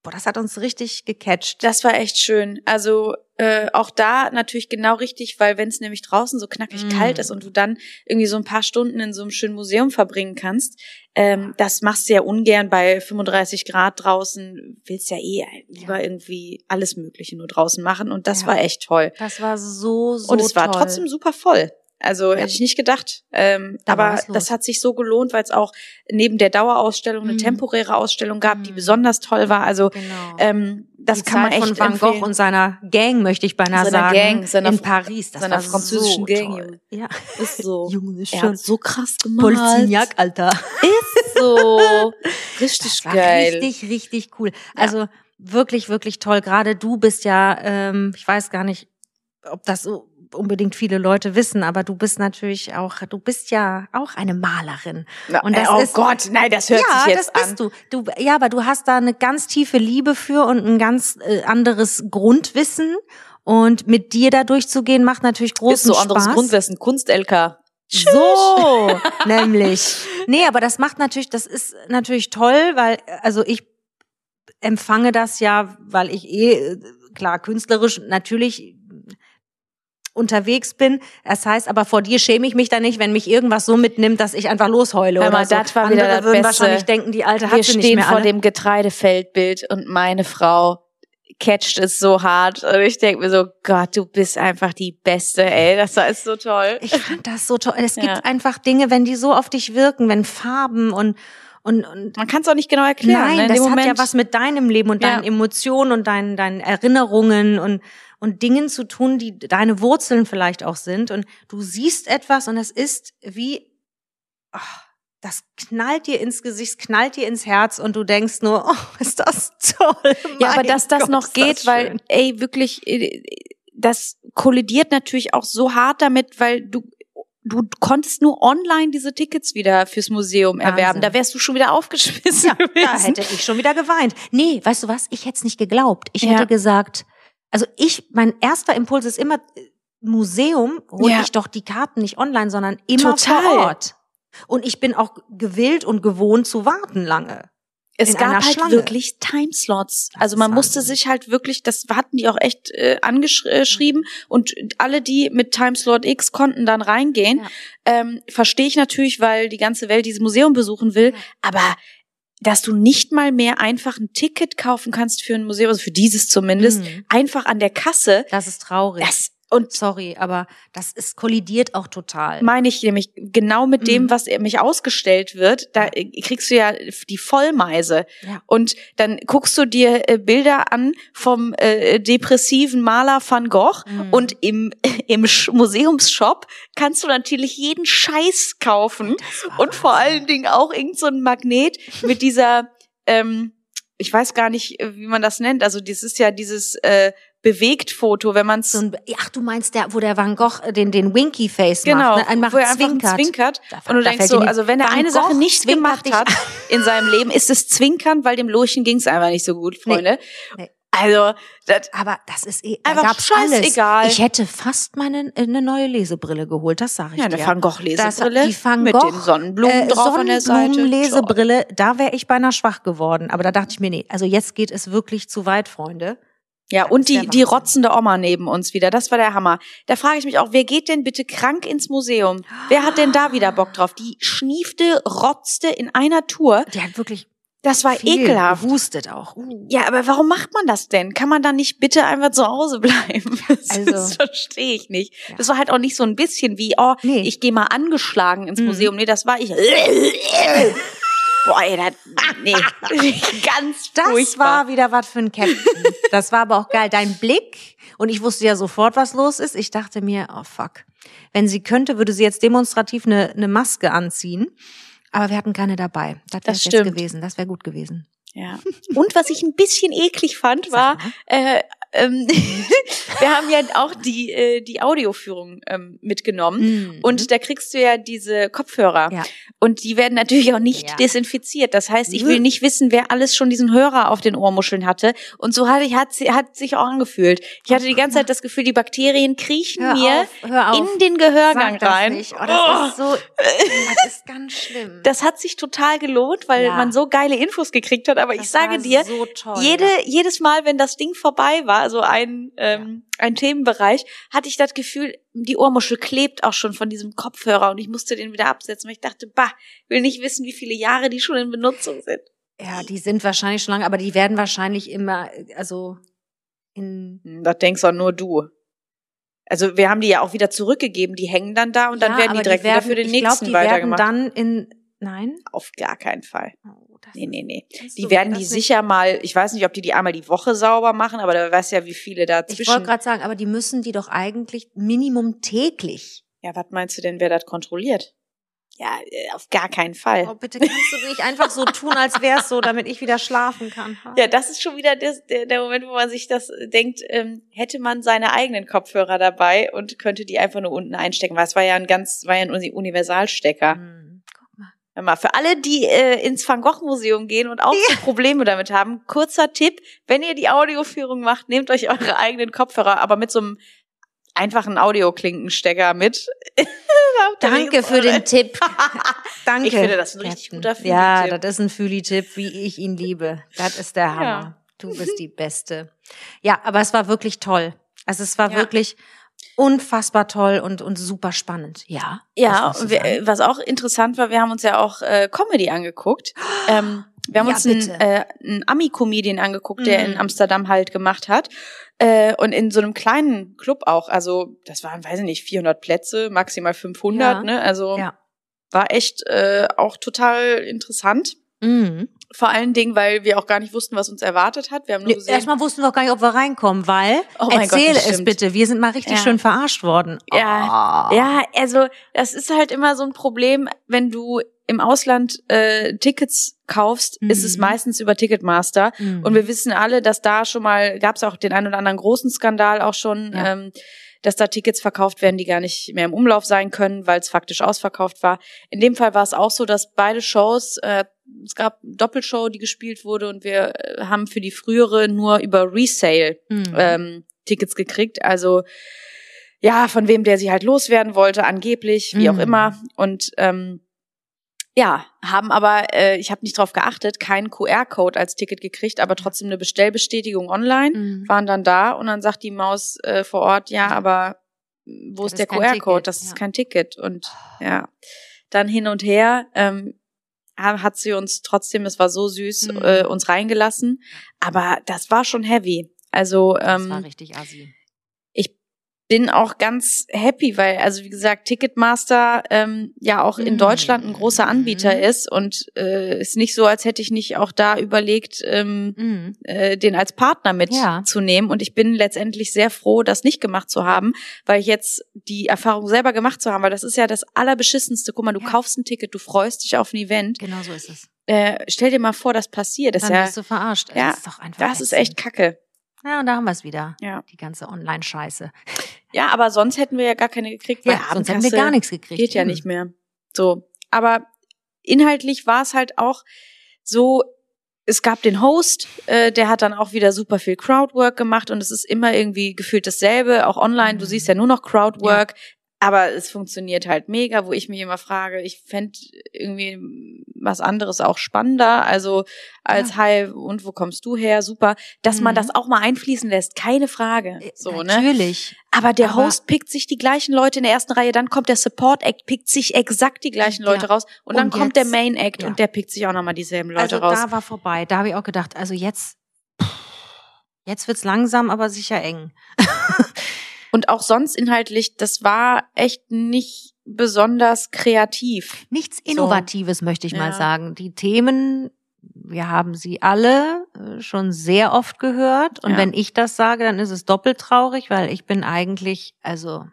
boah, das hat uns richtig gecatcht. Das war echt schön. Also äh, auch da natürlich genau richtig, weil wenn es nämlich draußen so knackig Mm. kalt ist und du dann irgendwie so ein paar Stunden in so einem schönen Museum verbringen kannst, ähm, das machst du ja ungern bei 35 Grad draußen. Willst ja eh lieber irgendwie alles Mögliche nur draußen machen und das Ja. war echt toll. Das war so, so und es war toll. trotzdem super voll. Also Ja. hätte ich nicht gedacht. Ähm, Da aber das hat sich so gelohnt, weil es auch neben der Dauerausstellung eine Mhm. temporäre Ausstellung gab, die Mhm. besonders toll war. Also Genau. ähm, das Die kann man Zeit echt von Van empfehlen. Gogh und seiner Gang, möchte ich beinahe Seiner sagen, Gang, seiner in Paris. Das seiner war französischen so Gang, toll. Ja. ist so. [LAUGHS] Junge, ist schon so krass gemalt. Polzignac, Alter. Ist so. [LAUGHS] Richtig geil. richtig, richtig cool. Also wirklich, wirklich toll. Gerade du bist ja, ähm, ich weiß gar nicht, ob das so unbedingt viele Leute wissen, aber du bist natürlich auch, du bist ja auch eine Malerin. Na, Und das oh ist- Gott, nein, das hört ja, sich jetzt das an. bist du. du. Ja, aber du hast da eine ganz tiefe Liebe für und ein ganz äh, anderes Grundwissen. Und mit dir da durchzugehen, macht natürlich großen Ist so anderes Spaß. Grundwissen, Kunst-LK. So, [LAUGHS] [LAUGHS] nämlich. Nee, aber das macht natürlich, das ist natürlich toll, weil, also ich empfange das ja, weil ich eh, äh, klar, künstlerisch natürlich unterwegs bin. Das heißt, aber vor dir schäme ich mich da nicht, wenn mich irgendwas so mitnimmt, dass ich einfach losheule Hör oder mal, so. das war Andere wieder das würden Beste. wahrscheinlich denken, die Alte Wir hat sie nicht stehen mehr vor alle. dem Getreidefeldbild und meine Frau catcht es so hart. Und ich denke mir so, Gott, du bist einfach die Beste, ey. Das ist so toll. Ich fand das so toll. Es Ja. gibt einfach Dinge, wenn die so auf dich wirken, wenn Farben und und, und Man kann es auch nicht genau erklären. Nein, ne? In das dem hat Moment, ja was mit deinem Leben und Ja. deinen Emotionen und deinen, deinen Erinnerungen und, und Dingen zu tun, die deine Wurzeln vielleicht auch sind. Und du siehst etwas und es ist wie, ach, das knallt dir ins Gesicht, knallt dir ins Herz und du denkst nur, oh, [LAUGHS] ist das toll. Ja, aber dass das Gott, noch geht, das weil, ey, wirklich, äh, das kollidiert natürlich auch so hart damit, weil du du konntest nur online diese Tickets wieder fürs Museum Wahnsinn. erwerben. Da wärst du schon wieder aufgeschmissen Ja, gewesen. da hätte ich schon wieder geweint. Nee, weißt du was? Ich hätte es nicht geglaubt. Ich Ja. hätte gesagt, also ich, mein erster Impuls ist immer, äh, Museum hole Ja. ich doch die Karten nicht online, sondern immer Total. vor Ort. Und ich bin auch gewillt und gewohnt zu warten lange. Es gab halt Schlange. wirklich Timeslots. Also man musste sich halt wirklich, das hatten die auch echt äh, angeschrieben und alle, die mit Timeslot X konnten dann reingehen. Ja. Ähm, Verstehe ich natürlich, weil die ganze Welt dieses Museum besuchen will. Ja. Aber dass du nicht mal mehr einfach ein Ticket kaufen kannst für ein Museum, also für dieses zumindest, Mhm. einfach an der Kasse, Das ist traurig. das und Sorry, aber das ist kollidiert auch total. meine ich nämlich genau mit dem, Mhm. was mich ausgestellt wird, da äh, kriegst du ja die Vollmeise. Ja. Und dann guckst du dir äh, Bilder an vom äh, depressiven Maler Van Gogh Mhm. und im, [LAUGHS] im Museumsshop kannst du natürlich jeden Scheiß kaufen und vor allen Dingen auch irgend so ein Magnet mit dieser, [LAUGHS] ähm, ich weiß gar nicht, äh, wie man das nennt. Also das ist ja dieses äh, Bewegt-Foto, wenn man es So ach, du meinst der, wo der Van Gogh äh, den, den Winky Face Genau, macht, ne? Einmal wo er einfach zwinkert. zwinkert. Da- und du denkst so, also wenn er eine Sache Gogh nicht zwinkert gemacht hat in seinem Leben, ist es Zwinkern, weil dem Lurchen ging es einfach nicht so gut, Freunde. Nee. Also, das, Aber das ist eh, da Einfach gab's alles. scheißegal. Ich hätte fast meine eine neue Lesebrille geholt, das sage ich ja, dir. eine Van Gogh Das- Lesebrille die Van mit Gogh, den Sonnenblumen äh, drauf an der Seite. Sonnenblumenlesebrille, da wäre ich beinahe schwach geworden. Aber da dachte ich mir, nee, also jetzt geht es wirklich zu weit, Freunde. Ja, und die, die rotzende Oma neben uns wieder. Das war der Hammer. Da frage ich mich auch, wer geht denn bitte krank ins Museum? Wer hat denn da wieder Bock drauf? Die schniefte, rotzte in einer Tour. Die hat wirklich Das war viel ekelhaft. gehustet auch. Uh. Ja, aber warum macht man das denn? Kann man dann nicht bitte einfach zu Hause bleiben? [LAUGHS] Das, Also- das [LAUGHS] verstehe ich nicht. Ja. Das war halt auch nicht so ein bisschen wie, oh, Nee. ich gehe mal angeschlagen ins Mhm. Museum. Nee, das war ich. [LAUGHS] Boah, ey, [LAUGHS] das, nee, ganz Das furchtbar. war wieder was für ein Captain. Das war aber auch geil. Dein Blick. Und ich wusste ja sofort, was los ist. Ich dachte mir, oh fuck. Wenn sie könnte, würde sie jetzt demonstrativ eine, eine Maske anziehen. Aber wir hatten keine dabei. Das wäre Das jetzt stimmt. gewesen. Das wäre gut gewesen. Ja. Und was ich ein bisschen eklig fand, war, äh, ähm, [LAUGHS] wir haben ja auch die, äh, die Audioführung ähm, mitgenommen. Mhm. Und da kriegst du ja diese Kopfhörer. Ja. Und die werden natürlich auch nicht Ja. desinfiziert. Das heißt, ich will nicht wissen, wer alles schon diesen Hörer auf den Ohrmuscheln hatte. Und so hatte ich, hat, hat sich auch angefühlt. Ich hatte die ganze Zeit das Gefühl, die Bakterien kriechen hör mir auf, auf. in den Gehörgang rein. Nicht. Oh, das ist so, [LAUGHS] das ist ganz schlimm. Das hat sich total gelohnt, weil Ja. man so geile Infos gekriegt hat. Aber ich Das sage war dir, so toll. jede, jedes Mal, wenn das Ding vorbei war, also ein, ähm, ein Themenbereich, hatte ich das Gefühl, die Ohrmuschel klebt auch schon von diesem Kopfhörer und ich musste den wieder absetzen, weil ich dachte, bah, will nicht wissen, wie viele Jahre die schon in Benutzung sind. Ja, die sind wahrscheinlich schon lange, aber die werden wahrscheinlich immer, also in Hm, Das denkst doch nur du. Also wir haben die ja auch wieder zurückgegeben, die hängen dann da und dann Ja, werden die direkt werden, wieder für den ich nächsten glaub, die werden weitergemacht. dann in nein. Auf gar keinen Fall. Das Nee, nee, nee. Die du werden die nicht- sicher mal, ich weiß nicht, ob die die einmal die Woche sauber machen, aber da weiß ja, wie viele da Ich wollte gerade sagen, aber die müssen die doch eigentlich Minimum täglich. Ja, was meinst du denn, wer das kontrolliert? Ja, äh, auf gar keinen Fall. Oh, bitte kannst du nicht einfach so [LAUGHS] tun, als wär's so, damit ich wieder schlafen kann. Ja, das ist schon wieder das, der, der Moment, wo man sich das denkt, ähm, hätte man seine eigenen Kopfhörer dabei und könnte die einfach nur unten einstecken, weil es war ja ein ganz, war ja ein Uni- Universalstecker. Hm, mal. Für alle, die äh, ins Van Gogh Museum gehen und auch so Probleme damit haben, kurzer Tipp, wenn ihr die Audioführung macht, nehmt euch eure eigenen Kopfhörer, aber mit so einem einfachen Audioklinkenstecker mit. [LAUGHS] Danke für den Tipp. [LAUGHS] Danke. Ich finde, das ein richtig Captain. guter Ja, Fühli-Tipp. das ist ein Füli-Tipp, wie ich ihn liebe. Das ist der Hammer. Ja. Du bist die Beste. Ja, aber es war wirklich toll. Also es war Ja. wirklich unfassbar toll und, und super spannend. Ja. Ja, wir, was auch interessant war, wir haben uns ja auch äh, Comedy angeguckt. Ähm, wir haben Ja, uns einen, bitte. äh, einen Ami-Comedian angeguckt, der Mhm. in Amsterdam halt gemacht hat. Äh, und in so einem kleinen Club auch. Also das waren, weiß ich nicht, 400 Plätze, maximal 500. Ja. Ne? Also Ja. war echt äh, auch total interessant. Mhm. Vor allen Dingen, weil wir auch gar nicht wussten, was uns erwartet hat. Wir haben nur gesehen, Erstmal wussten wir auch gar nicht, ob wir reinkommen, weil Oh Gott, erzähle das es bitte. Wir sind mal richtig Ja. schön verarscht worden. Ja, Oh. Ja, also das ist halt immer so ein Problem, wenn du im Ausland äh, Tickets kaufst, ist es Mhm. meistens über Ticketmaster. Mhm. Und wir wissen alle, dass da schon mal, gab es auch den einen oder anderen großen Skandal auch schon, Ja. ähm, dass da Tickets verkauft werden, die gar nicht mehr im Umlauf sein können, weil es faktisch ausverkauft war. In dem Fall war es auch so, dass beide Shows, äh, es gab eine Doppelshow, die gespielt wurde und wir äh, haben für die frühere nur über Resale Mhm. ähm, Tickets gekriegt. Also ja, von wem der sie halt loswerden wollte, angeblich, wie auch Mhm. immer. Und ähm, Ja, haben aber, äh, ich habe nicht drauf geachtet, keinen QR-Code als Ticket gekriegt, aber trotzdem eine Bestellbestätigung online, Mhm. waren dann da und dann sagt die Maus äh, vor Ort, ja, aber wo Das ist der ist QR-Code? Das ist ja. kein Ticket. Und ja, dann hin und her ähm, ha- hat sie uns trotzdem, es war so süß, Mhm. äh, uns reingelassen. Aber das war schon heavy. Also Das ähm, war richtig assi. Ich bin auch ganz happy, weil, also wie gesagt, Ticketmaster ähm, ja auch in Mhm. Deutschland ein großer Anbieter Mhm. ist und äh, ist nicht so, als hätte ich nicht auch da überlegt, ähm, Mhm. äh, den als Partner Ja. mitzunehmen. Und ich bin letztendlich sehr froh, das nicht gemacht zu haben, weil ich jetzt die Erfahrung selber gemacht zu haben, weil das ist ja das Allerbeschissenste. Guck mal, du Ja. kaufst ein Ticket, du freust dich auf ein Event. Genau so ist es. Äh, stell dir mal vor, das passiert. Das, ist Dann ja, wirst du verarscht. ja, das ist doch einfach das ist echt kacke. Ja, und da haben wir es wieder. Ja. Die ganze Online-Scheiße. ja, aber sonst hätten wir ja gar keine gekriegt. weil Ja, sonst hätten wir Abendkasse- gar nichts gekriegt. Geht ja nicht mehr. So. Aber inhaltlich war es halt auch so, es gab den Host, äh, der hat dann auch wieder super viel Crowdwork gemacht und es ist immer irgendwie gefühlt dasselbe, auch online, du Mhm. siehst ja nur noch Crowdwork, aber es funktioniert halt mega, wo ich mich immer frage, ich fänd irgendwie was anderes auch spannender, also als Hi und wo kommst du her, super, dass man Mhm. das auch mal einfließen lässt, keine Frage, Äh, so, ne? Natürlich. Aber der Aber- Host pickt sich die gleichen Leute in der ersten Reihe, dann kommt der Support Act, pickt sich exakt die gleichen Ja. Leute raus und dann Und kommt der jetzt- Main Act ja. und der pickt sich auch nochmal dieselben Leute also raus. da war vorbei. Da habe ich auch gedacht, also jetzt, jetzt wird's langsam, aber sicher eng. [LAUGHS] Und auch sonst inhaltlich, das war echt nicht besonders kreativ. Nichts Innovatives, möchte ich Ja. mal sagen. Die Themen, wir haben sie alle äh, schon sehr oft gehört. Und Ja. wenn ich das sage, dann ist es doppelt traurig, weil ich bin eigentlich, also,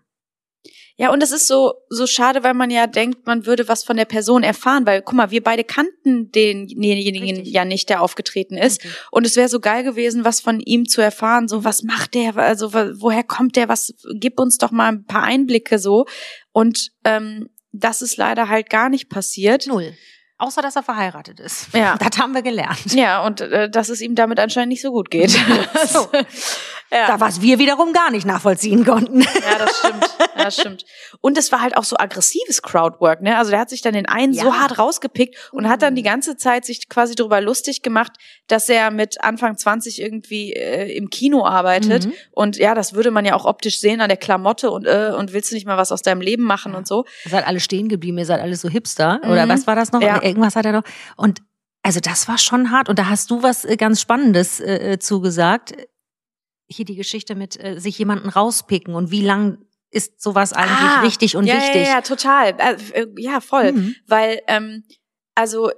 Ja, und es ist so, so schade, weil man ja denkt, man würde was von der Person erfahren, weil, guck mal, wir beide kannten denjenigen Richtig. ja nicht, der aufgetreten ist. Richtig. Und es wäre so geil gewesen, was von ihm zu erfahren. So, was macht der? Also, woher kommt der? Was, gib uns doch mal ein paar Einblicke so. Und ähm, das ist leider halt gar nicht passiert. null. Außer, dass er verheiratet ist. Ja. [LAUGHS] Das haben wir gelernt. Ja, und äh, dass es ihm damit anscheinend nicht so gut geht. [LAUGHS] So. [LAUGHS] ja. Da was wir wiederum gar nicht nachvollziehen konnten. Ja, das stimmt. Ja, das stimmt. Und es war halt auch so aggressives Crowdwork, ne? Also der hat sich dann den einen Ja. so hart rausgepickt und hat dann die ganze Zeit sich quasi darüber lustig gemacht, dass er mit Anfang 20 irgendwie äh, im Kino arbeitet. Mhm. Und ja, das würde man ja auch optisch sehen an der Klamotte und äh, und willst du nicht mal was aus deinem Leben machen und so. Ihr seid alle stehen geblieben, ihr seid alle so Hipster. Oder Mhm. was war das noch? Ja. Irgendwas hat er noch. Und also das war schon hart. Und da hast du was äh, ganz Spannendes äh, äh, zugesagt. Hier die Geschichte mit äh, sich jemanden rauspicken und wie lang ist sowas eigentlich Ah, richtig und ja, wichtig. Ja, ja, total. Äh, äh, ja, voll. Mhm. Weil, ähm, also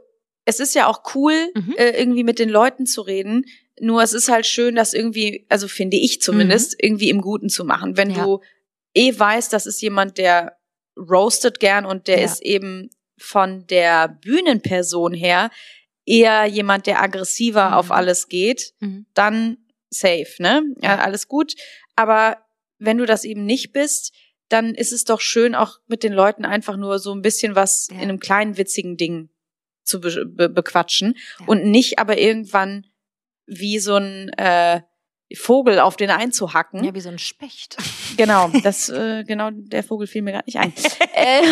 es ist ja auch cool, Mhm. äh, irgendwie mit den Leuten zu reden. Nur es ist halt schön, das irgendwie, also finde ich zumindest, irgendwie im Guten zu machen. Wenn Mhm. Ja. du eh weißt, das ist jemand, der roastet gern und der Ja. ist eben von der Bühnenperson her eher jemand, der aggressiver Mhm. auf alles geht, Mhm. dann safe, ne? Ja, alles gut. Aber wenn du das eben nicht bist, dann ist es doch schön, auch mit den Leuten einfach nur so ein bisschen was Ja. in einem kleinen witzigen Ding zu be be bequatschen Ja. und nicht aber irgendwann wie so ein äh, Vogel auf den einzuhacken. Ja, wie so ein Specht. [LAUGHS] Genau, das äh, genau der Vogel fiel mir gerade nicht ein. [LAUGHS] äh,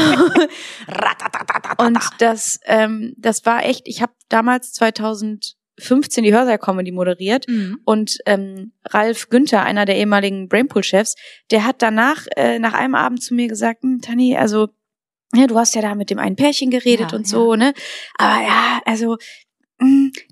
und das ähm, das war echt. Ich habe damals 2015 die Hörsaal-Comedy moderiert Mhm. und ähm, Ralf Günther, einer der ehemaligen Brainpool-Chefs, der hat danach, äh, nach einem Abend zu mir gesagt, hm, Tani, also, ja, du hast ja da mit dem einen Pärchen geredet Ja, und so, ne? Aber ja, also,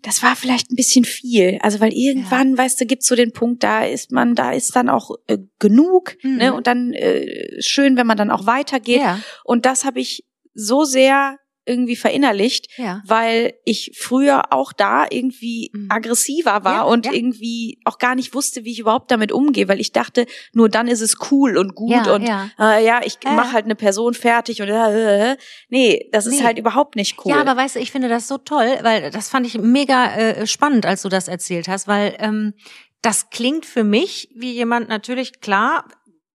das war vielleicht ein bisschen viel. Also, weil irgendwann, weißt du, gibt's so den Punkt, da ist man, da ist dann auch äh, genug, Mhm. ne? Und dann äh, schön, wenn man dann auch weitergeht. Ja, Und das habe ich so sehr irgendwie verinnerlicht, ja. weil ich früher auch da irgendwie Mhm. aggressiver war Ja, und ja. irgendwie auch gar nicht wusste, wie ich überhaupt damit umgehe, weil ich dachte, nur dann ist es cool und gut und ja. äh, ja, ich Ja, mach ja. halt eine Person fertig und äh, äh, nee, das ist Nee. halt überhaupt nicht cool. Ja, aber weißt du, ich finde das so toll, weil das fand ich mega äh, spannend, als du das erzählt hast, weil ähm, das klingt für mich wie jemand natürlich klar.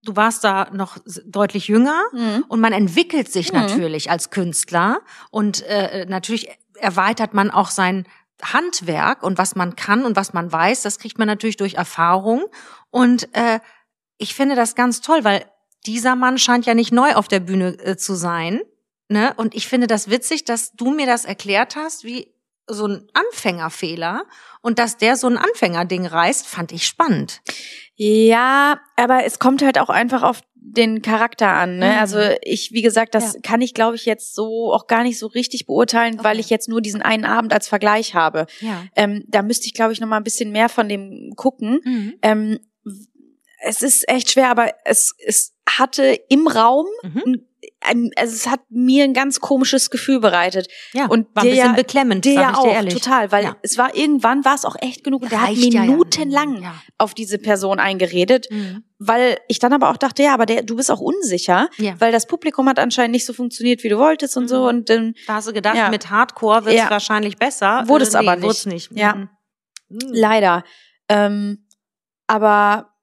Du warst da noch deutlich jünger Mhm. und man entwickelt sich Mhm. natürlich als Künstler und äh, natürlich erweitert man auch sein Handwerk und was man kann und was man weiß, das kriegt man natürlich durch Erfahrung und äh, ich finde das ganz toll, weil dieser Mann scheint ja nicht neu auf der Bühne äh, zu sein. Ne? Und ich finde das witzig, dass du mir das erklärt hast, wie so ein Anfängerfehler und dass der so ein Anfängerding reißt, fand ich spannend. Ja, aber es kommt halt auch einfach auf den Charakter an. Ne? Mhm. Also ich, wie gesagt, das ja. kann ich, glaube ich, jetzt so auch gar nicht so richtig beurteilen, okay. weil ich jetzt nur diesen einen Abend als Vergleich habe. Ja. Ähm, da müsste ich, glaube ich, noch mal ein bisschen mehr von dem gucken. Mhm. Ähm, es ist echt schwer, aber es, es hatte im Raum mhm also es hat mir ein ganz komisches Gefühl bereitet. Ja, und war ein bisschen ja, beklemmend, der ja auch, total, weil ja. es war irgendwann war es auch echt genug und der hat minutenlang ja, auf diese Person eingeredet, mhm. weil ich dann aber auch dachte, ja, aber der, du bist auch unsicher, weil das Publikum hat anscheinend nicht so funktioniert, wie du wolltest und mhm. so und dann da hast du gedacht, mit Hardcore wird es wahrscheinlich besser, wurde es nee, aber nicht. nicht. Ja, mhm. leider. Ähm, aber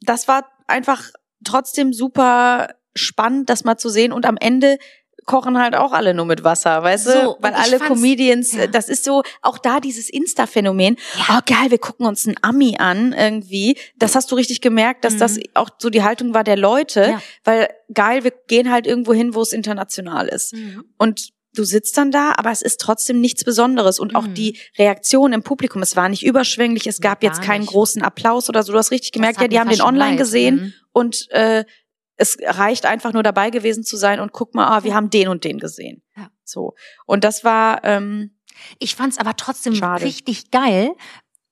das war einfach trotzdem super spannend, das mal zu sehen. Und am Ende kochen halt auch alle nur mit Wasser, weißt so, du? Weil alle Comedians, ja. das ist so, auch da dieses Insta-Phänomen. Ja. Oh geil, wir gucken uns einen Ami an irgendwie. Das hast du richtig gemerkt, dass mhm. das auch so die Haltung war der Leute, ja. weil geil, wir gehen halt irgendwo hin, wo es international ist. Mhm. Und du sitzt dann da, aber es ist trotzdem nichts Besonderes. Und auch mhm. die Reaktion im Publikum, es war nicht überschwänglich, es gab jetzt keinen nicht. großen Applaus oder so. Du hast richtig gemerkt, ja, die haben den online leid. gesehen mhm. und äh, es reicht einfach nur dabei gewesen zu sein und guck mal, ah, wir haben den und den gesehen. Ja. So. Und das war. Ähm, ich fand's aber trotzdem schade. richtig geil,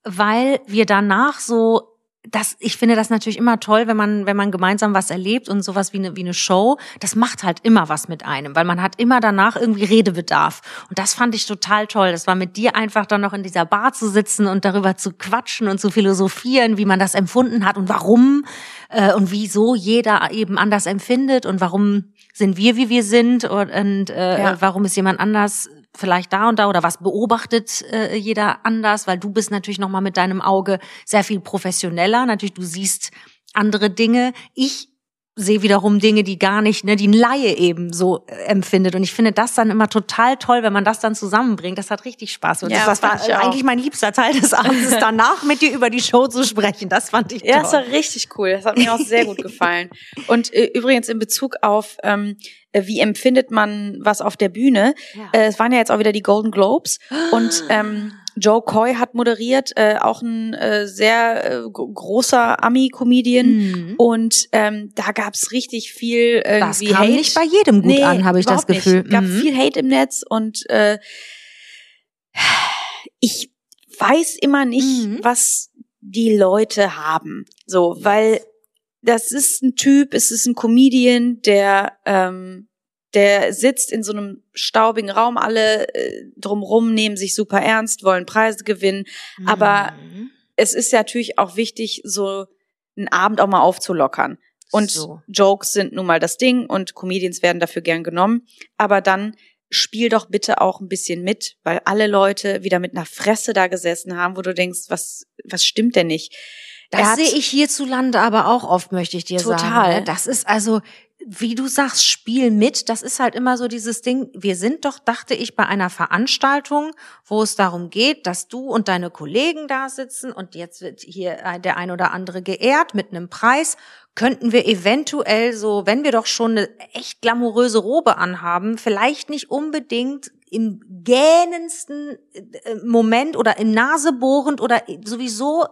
weil wir danach so das, ich finde das natürlich immer toll, wenn man, wenn man gemeinsam was erlebt und sowas wie eine, wie eine Show. Das macht halt immer was mit einem, weil man hat immer danach irgendwie Redebedarf. Und das fand ich total toll. Das war mit dir einfach dann noch in dieser Bar zu sitzen und darüber zu quatschen und zu philosophieren, wie man das empfunden hat und warum äh, und wieso jeder eben anders empfindet und warum sind wir, wie wir sind und, und äh, ja. warum ist jemand anders vielleicht da und da oder was beobachtet äh, jeder anders, weil du bist natürlich noch mal mit deinem Auge sehr viel professioneller. Natürlich, du siehst andere Dinge. Ich sehe wiederum Dinge, die gar nicht, ne, die ein Laie eben so äh, empfindet. Und ich finde das dann immer total toll, wenn man das dann zusammenbringt. Das hat richtig Spaß. Und ja, das, das war eigentlich mein liebster Teil des Abends, [LAUGHS] danach mit dir über die Show zu sprechen. Das fand ich toll. Ja, das war richtig cool. Das hat mir auch sehr gut gefallen. Und äh, übrigens in Bezug auf ähm, äh, wie empfindet man was auf der Bühne? Ja. Äh, es waren ja jetzt auch wieder die Golden Globes und [GASPS] ähm, Joe Coy hat moderiert, äh, auch ein äh, sehr äh, großer Ami-Comedian. Mhm. Und ähm, da gab's richtig viel irgendwie Das kam Hate. nicht bei jedem gut nee, an, habe ich das Gefühl. Es gab mhm. viel Hate im Netz und äh, ich weiß immer nicht, mhm. was die Leute haben. So, weil das ist ein Typ, es ist ein Comedian, der ähm, der sitzt in so einem staubigen Raum, alle äh, drumrum nehmen sich super ernst, wollen Preise gewinnen. Mhm. Aber es ist ja natürlich auch wichtig, so einen Abend auch mal aufzulockern. Und so. Jokes sind nun mal das Ding und Comedians werden dafür gern genommen. Aber dann spiel doch bitte auch ein bisschen mit, weil alle Leute wieder mit einer Fresse da gesessen haben, wo du denkst, was, was stimmt denn nicht? Das sehe ich hierzulande aber auch oft, möchte ich dir total. sagen. Total. Ne? Das ist also, wie du sagst, Spiel mit, das ist halt immer so dieses Ding, wir sind doch, dachte ich, bei einer Veranstaltung, wo es darum geht, dass du und deine Kollegen da sitzen und jetzt wird hier der ein oder andere geehrt mit einem Preis, könnten wir eventuell so, wenn wir doch schon eine echt glamouröse Robe anhaben, vielleicht nicht unbedingt im gähnendsten äh, Moment oder im Nasebohrend oder sowieso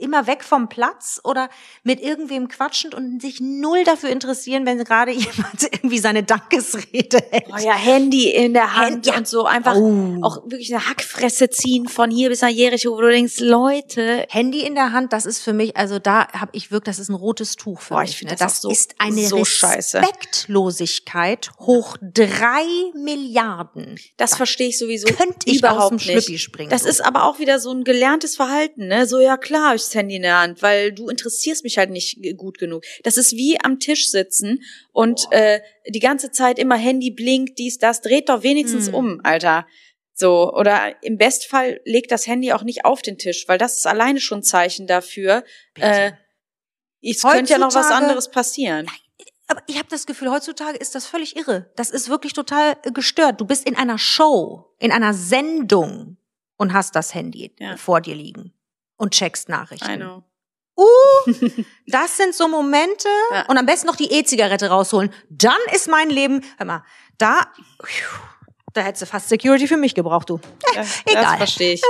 immer weg vom Platz oder mit irgendwem quatschend und sich null dafür interessieren, wenn gerade [LAUGHS] jemand irgendwie seine Dankesrede hält. Oh ja, Handy in der Hand ja. und so einfach oh. auch wirklich eine Hackfresse ziehen von hier bis nach Jericho, wo du denkst, Leute. Handy in der Hand, das ist für mich, also da habe ich wirklich, das ist ein rotes Tuch für Boah, mich. Ich ne? Das, das so, ist eine so Respektlosigkeit hoch drei Milliarden. Das verstehe ich sowieso Könnte ich überhaupt aus dem nicht. springen. Das ist aber auch wieder so ein gelerntes Verhalten, ne? So ja klar, ich das Handy in der Hand, weil du interessierst mich halt nicht gut genug. Das ist wie am Tisch sitzen und äh, die ganze Zeit immer Handy blinkt, dies, das, dreht doch wenigstens hm. um, Alter. So, oder im Bestfall legt das Handy auch nicht auf den Tisch, weil das ist alleine schon ein Zeichen dafür. Äh, es könnte ja noch was anderes passieren. Aber ich habe das Gefühl, heutzutage ist das völlig irre. Das ist wirklich total äh, gestört. Du bist in einer Show, in einer Sendung und hast das Handy ja. vor dir liegen und checkst Nachrichten. I know. Uh, [LAUGHS] das sind so Momente Ja. und am besten noch die E-Zigarette rausholen. Dann ist mein Leben, hör mal, da, da hättest du fast Security für mich gebraucht, du. Das [LAUGHS] Egal. verstehe ich.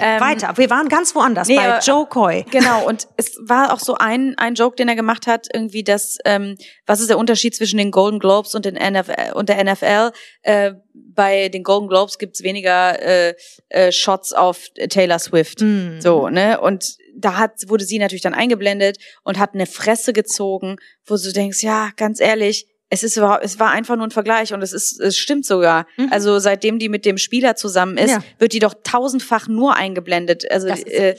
Ähm, Weiter, wir waren ganz woanders nee, bei Joe Coy. Genau, und es war auch so ein, ein Joke, den er gemacht hat, irgendwie, dass, ähm, was ist der Unterschied zwischen den Golden Globes und, den NFL, und der NFL? Äh, bei den Golden Globes gibt's weniger äh, äh, Shots auf Taylor Swift. Hm. So, ne? Und da hat, wurde sie natürlich dann eingeblendet und hat eine Fresse gezogen, wo du denkst, ja, ganz ehrlich, es ist überhaupt, es war einfach nur ein Vergleich und es ist, es stimmt sogar. Mhm. Also seitdem die mit dem Spieler zusammen ist, Ja. wird die doch tausendfach nur eingeblendet. Also Das äh,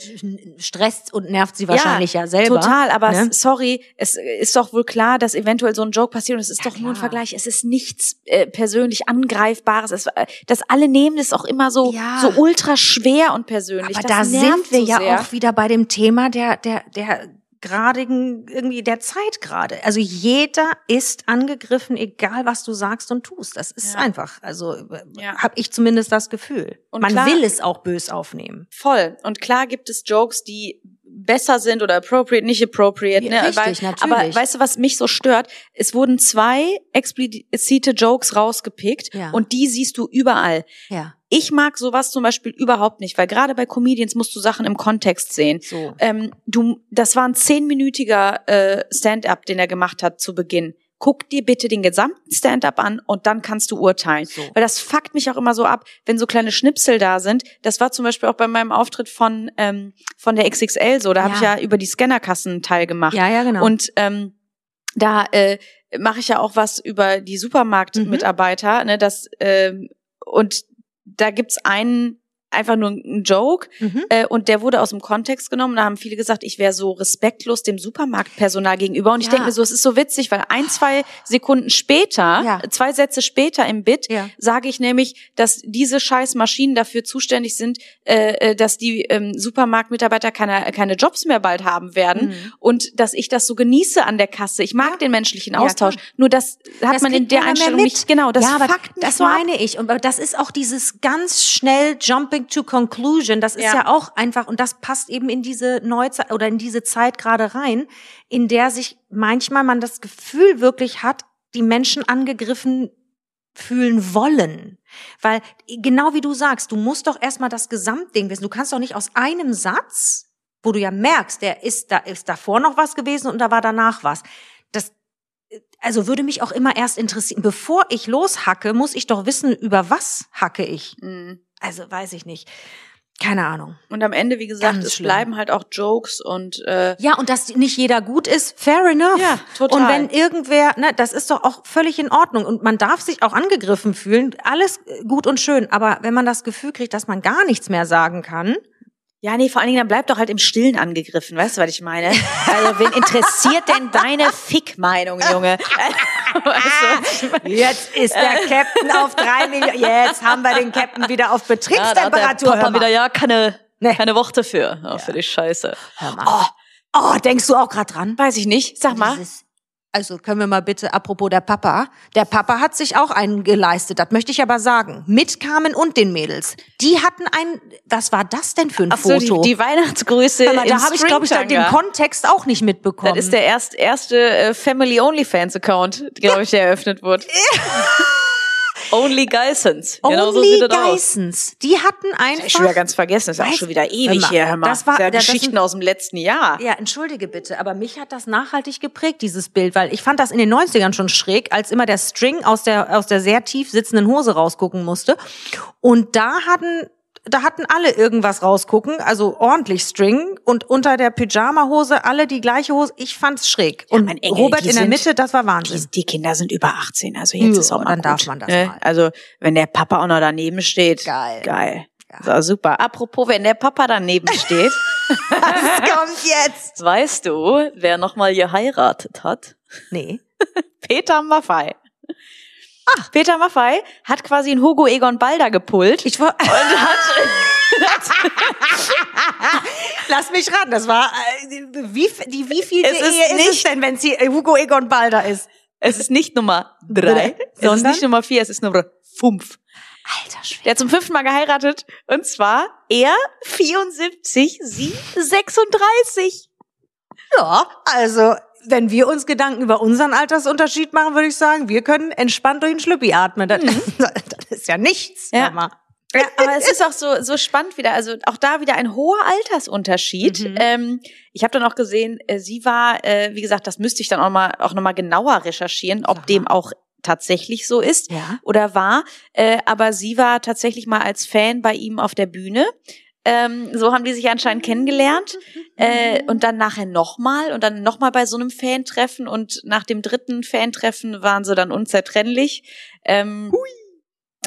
stresst und nervt sie wahrscheinlich ja, selber. Total, aber ne? sorry, es ist doch wohl klar, dass eventuell so ein Joke passiert und es ist Ja, doch nur ein klar. Vergleich. Es ist nichts äh, persönlich angreifbares. Es, äh, das alle nehmen es auch immer so Ja. so ultra schwer und persönlich. Aber das da sind wir so ja auch wieder bei dem Thema der, der, der gradigen, irgendwie der Zeit gerade. Also jeder ist angegriffen, egal was du sagst und tust. Das ist Ja. einfach, also Ja. habe ich zumindest das Gefühl. Und Man klar- will es auch bös aufnehmen. Voll. Und klar gibt es Jokes, die besser sind oder appropriate, nicht appropriate. Ja, ne? richtig, Weil, natürlich. Aber weißt du, was mich so stört? Es wurden zwei explizite Jokes rausgepickt Ja. und die siehst du überall. Ja, Ich mag sowas zum Beispiel überhaupt nicht, weil gerade bei Comedians musst du Sachen im Kontext sehen. so. Ähm, du, das war ein zehnminütiger äh, Stand-up, den er gemacht hat zu Beginn. Guck dir bitte den gesamten Stand-up an und dann kannst du urteilen. So. Weil das fuckt mich auch immer so ab, wenn so kleine Schnipsel da sind. Das war zum Beispiel auch bei meinem Auftritt von ähm, von der XXL so. Da habe Ja. ich ja über die Scannerkassen einen Teil gemacht. Ja, ja, genau. Und ähm, da äh, mache ich ja auch was über die Supermarktmitarbeiter. Ne, das ähm, und da gibt's einen einfach nur einen Joke mhm. äh, und der wurde aus dem Kontext genommen. Da haben viele gesagt, ich wäre so respektlos dem Supermarktpersonal gegenüber. Und ich Ja. denke mir so, es ist so witzig, weil ein, zwei Sekunden später, Ja. zwei Sätze später im Bit, Ja. sage ich nämlich, dass diese scheiß Maschinen dafür zuständig sind, äh, äh, dass die ähm, Supermarktmitarbeiter keine, keine Jobs mehr bald haben werden. Mhm. Und dass ich das so genieße an der Kasse. Ich mag den menschlichen Austausch. Nur das hat Das man in der Einstellung nicht. Genau, das ja, aber mich das meine ich. Und das ist auch dieses ganz schnell Jumping to Conclusion. Das ist ja. Ja. auch einfach, und das passt eben in diese Neuzeit oder in diese Zeit gerade rein, in der sich manchmal man das Gefühl wirklich hat, die Menschen angegriffen fühlen wollen. Weil genau wie du sagst, du musst doch erstmal das Gesamtding wissen. Du kannst doch nicht aus einem Satz, wo du ja merkst, der ist da ist davor noch was gewesen und da war danach was. Das also würde mich auch immer erst interessieren, bevor ich loshacke, muss ich doch wissen, über was hacke ich. Mhm. Also weiß ich nicht. Keine Ahnung. Und am Ende, wie gesagt, Ganz es schlimm. bleiben halt auch Jokes und äh, Ja, und dass nicht jeder gut ist, fair enough. Ja, total. Und wenn irgendwer, ne, das ist doch auch völlig in Ordnung. Und man darf sich auch angegriffen fühlen. Alles gut und schön. Aber wenn man das Gefühl kriegt, dass man gar nichts mehr sagen kann, Ja, nee, vor allen Dingen, dann bleib doch halt im Stillen angegriffen, weißt du, was ich meine? Also, wen interessiert denn deine Fick-Meinung, Junge? [LAUGHS] meine? jetzt ist der Captain auf drei Millionen. Jetzt haben wir den Captain wieder auf Betriebstemperatur. Hör mal. ja keine, Nee. keine Worte für, ja, für die Scheiße. Hör mal. Oh, denkst du auch gerade dran? Weiß ich nicht, sag mal. Dieses, also können wir mal bitte, apropos der Papa, der Papa hat sich auch einen geleistet, das möchte ich aber sagen. Mit Carmen und den Mädels. Die hatten ein, was war das denn für ein Ach so, die, Foto? die Weihnachtsgrüße mal, da habe ich, glaube ich, den. Kontext auch nicht mitbekommen. Das ist der erst, erste äh, Family Onlyfans Account, glaube ich, der eröffnet wurde. [LAUGHS] Only Geissens. Genau so Only sieht das aus. Geissens. Die hatten hab ich einfach... schon wieder ganz vergessen. Das ist ja auch schon wieder Hör ewig mal, hier. Hör mal. das war- ja Geschichten sind- aus dem letzten Jahr. Ja, entschuldige bitte, aber mich hat das nachhaltig geprägt, dieses Bild, weil ich fand das in den 90ern schon schräg, als immer der String aus der, aus der sehr tief sitzenden Hose rausgucken musste. Und da hatten, da hatten alle irgendwas rausgucken, also ordentlich String und unter der Pyjama-Hose alle die gleiche Hose. Ich fand's schräg. Und mein Engel, Robert in der sind- Mitte, das war Wahnsinn. Die, die Kinder sind über 18, also jetzt Ja, ist auch mal dann gut, darf man das ne? mal. Also wenn der Papa auch noch daneben steht, Geil. geil. So, super. Apropos, wenn der Papa daneben steht, [LAUGHS] [LAUGHS] Was kommt jetzt? weißt du, wer nochmal geheiratet hat? Nee. [LAUGHS] Peter Maffei. Ach, Peter Maffei hat quasi einen Hugo Egon Balder gepult. Ich war, und hat, [LAUGHS] lass mich raten, das war, äh, wie, die, wie viel Es ist Ehe ist es nicht- denn, wenn sie Hugo Egon Balder ist? es ist nicht Nummer drei, es ist Sondern? nicht Nummer vier, es ist Nummer fünf. Alter Schwede. Der hat zum fünften Mal geheiratet. Und zwar er 74, sie 36. Ja, also wenn wir uns Gedanken über unseren Altersunterschied machen, würde ich sagen, wir können entspannt durch den Schlüppi atmen. Das, [LAUGHS] das ist ja nichts. Ja. sag mal. Ja, aber es ist auch so, so spannend wieder. Also auch da wieder ein hoher Altersunterschied. Mhm. Ähm, ich habe dann auch gesehen, äh, sie war, äh, wie gesagt, das müsste ich dann auch mal auch noch mal genauer recherchieren, ob Aha. dem auch tatsächlich so ist Ja. oder war. Äh, aber sie war tatsächlich mal als Fan bei ihm auf der Bühne. Ähm, so haben die sich anscheinend kennengelernt. [LAUGHS] Äh, und dann nachher nochmal und dann nochmal bei so einem Fan-Treffen und nach dem dritten Fan-Treffen waren sie dann unzertrennlich. Ähm,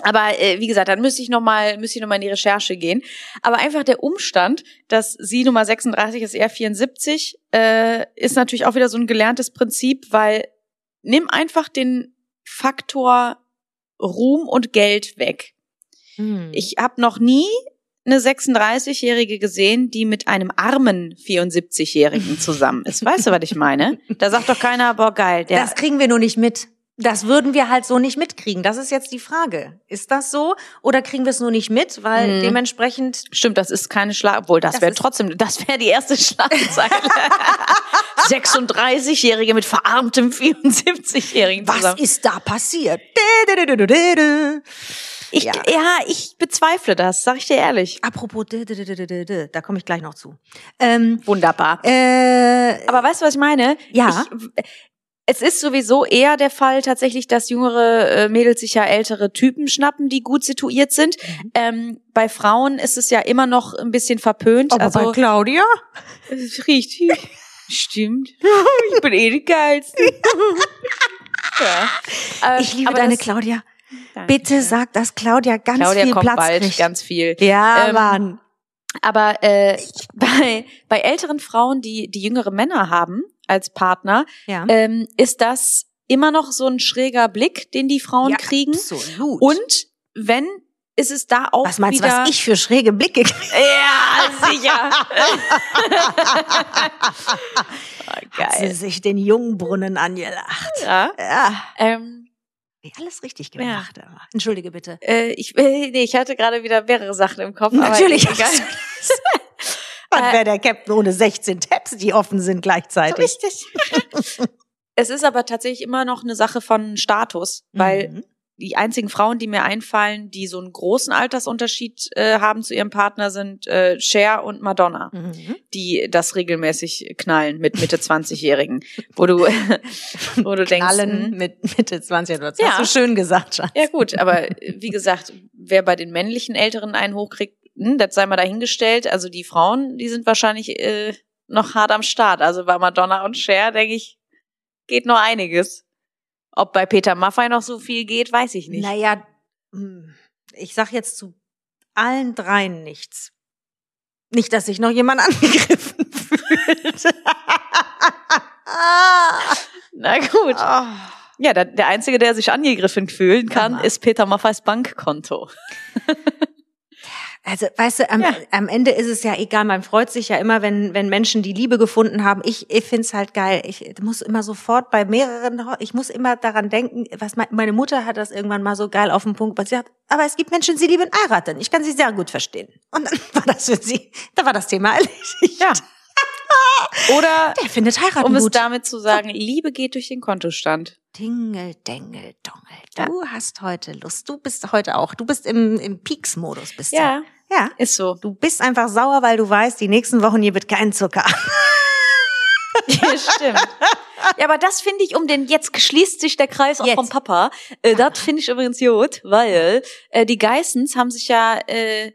aber äh, wie gesagt, dann müsste ich noch mal müsste ich noch mal in die Recherche gehen. Aber einfach der Umstand, dass sie Nummer 36 ist, er 74, äh, ist natürlich auch wieder so ein gelerntes Prinzip, weil nimm einfach den Faktor Ruhm und Geld weg. Hm. Ich habe noch nie eine 36-Jährige gesehen, die mit einem armen 74-Jährigen zusammen ist. Weißt du, was ich meine? Da sagt doch keiner, boah, geil, der Das kriegen wir nur nicht mit. Das würden wir halt so nicht mitkriegen. Das ist jetzt die Frage. Ist das so? Oder kriegen wir es nur nicht mit? Weil Hm. dementsprechend Stimmt, das ist keine Schlag, obwohl das, Das wäre trotzdem, das wäre die erste Schlagzeile. [LAUGHS] 36-Jährige mit verarmtem 74-Jährigen was ist da passiert? Ich, ja. Ja. ich bezweifle das, sag ich dir ehrlich. Apropos, da komme ich gleich noch zu. Ähm, Wunderbar. äh, Aber weißt du, was ich meine? Ja. Ich, es ist sowieso eher der Fall tatsächlich, dass jüngere äh, Mädels sich ja ältere Typen schnappen, die gut situiert sind. Mhm. Ähm, bei Frauen ist es ja immer noch ein bisschen verpönt. aber bei also Claudia? es riecht. Stimmt. [LAUGHS] Ich bin eh die geilste. [LAUGHS] ja. Ich liebe aber deine das- Claudia. Danke. Bitte sag, dass Claudia ganz Claudia viel kommt Platz bald, kriegt. ganz viel. ja, Ähm, Mann. Aber äh, bei, bei älteren Frauen, die, die jüngere Männer haben als Partner, Ja. ähm, ist das immer noch so ein schräger Blick, den die Frauen ja, kriegen. Absolut. Und wenn, ist es da auch was meinst du, was ich für schräge Blicke kriege? [LAUGHS] Ja, sicher. [LAUGHS] oh, Hat sie geil. sich den Jungbrunnen angelacht. Ja. Ja. Ähm, alles richtig gemacht. aber. Entschuldige bitte. äh, ich, äh, [LAUGHS] nee, ich hatte gerade wieder mehrere Sachen im Kopf. Natürlich. Aber egal. Was [LAUGHS] Äh, wäre der Captain ohne 16 Tabs, die offen sind gleichzeitig? Richtig. [LAUGHS] es ist aber tatsächlich immer noch eine Sache von Status, weil Mhm. Die einzigen Frauen, die mir einfallen, die so einen großen Altersunterschied äh, haben zu ihrem Partner, sind äh, Cher und Madonna, Mhm. die das regelmäßig knallen mit Mitte 20-Jährigen, wo du, [LAUGHS] wo du denkst, Allen hm, mit Mitte 20. Das Ja. hast du schön gesagt, Schatz. ja gut, aber äh, wie gesagt, wer bei den männlichen Älteren einen hochkriegt, hm, das sei mal dahingestellt. Also die Frauen, die sind wahrscheinlich äh, noch hart am Start. Also bei Madonna und Cher, denke ich, geht noch einiges. Ob bei Peter Maffay noch so viel geht, weiß ich nicht. Naja, hm, ich sag jetzt zu allen dreien nichts. Nicht, dass sich noch jemand [LAUGHS] angegriffen fühlt. [LAUGHS] Na gut. Ah. Ja, der, der Einzige, der sich angegriffen fühlen kann, Hammer. ist Peter Maffays Bankkonto. [LAUGHS] Also, weißt du, am, Ja. am Ende ist es ja egal. Man freut sich ja immer, wenn, wenn Menschen die Liebe gefunden haben. Ich, ich find's halt geil. Ich muss immer sofort bei mehreren, ich muss immer daran denken, was mein, meine Mutter hat das irgendwann mal so geil auf den Punkt gebracht. Sie hat, aber es gibt Menschen, die lieben heiraten. Ich kann sie sehr gut verstehen. Und dann [LAUGHS] war das für sie, da war das Thema erledigt. Ja. [LAUGHS] Oder, Der findet heiraten um es gut. damit zu sagen, Liebe geht durch den Kontostand. Dingel, Dengel, Dongel. Du hast heute Lust. Du bist heute auch. Du bist im, im Peaks-Modus, bist Ja, du. Ja. Ist so. Du bist einfach sauer, weil du weißt, die nächsten Wochen hier wird kein Zucker. [LAUGHS] Ja, stimmt. Ja, aber das finde ich, um den, jetzt schließt sich der Kreis auch Jetzt. vom Papa. Äh, das finde ich übrigens gut, weil äh, die Geissens haben sich ja äh,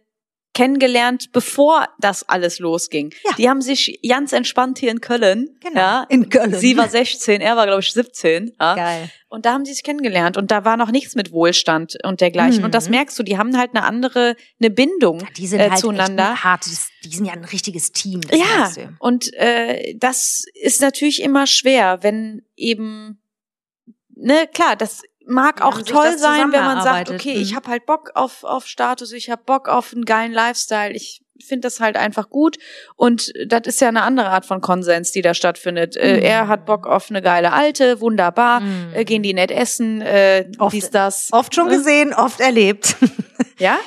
kennengelernt, bevor das alles losging. Ja. Die haben sich ganz entspannt hier in Köln. Genau, Ja, in Köln. Sie war 16, er war, glaube ich, 17. Ja. Geil. Und da haben sie sich kennengelernt und da war noch nichts mit Wohlstand und dergleichen. Mhm. Und das merkst du, die haben halt eine andere, eine Bindung Die sind äh, halt zueinander. hartes, die sind ja ein richtiges Team. Ja, und äh, das ist natürlich immer schwer, wenn eben, ne, klar, das mag auch toll sein, wenn man sagt, okay, Mhm. ich habe halt Bock auf, auf Status, ich habe Bock auf einen geilen Lifestyle, ich finde das halt einfach gut und das ist ja eine andere Art von Konsens, die da stattfindet. Äh, Mhm. er hat Bock auf eine geile Alte, wunderbar, Mhm. äh, gehen die nett essen, äh, Oft- dies, das. Oft schon Ne? gesehen, oft erlebt. [LAUGHS] Ja?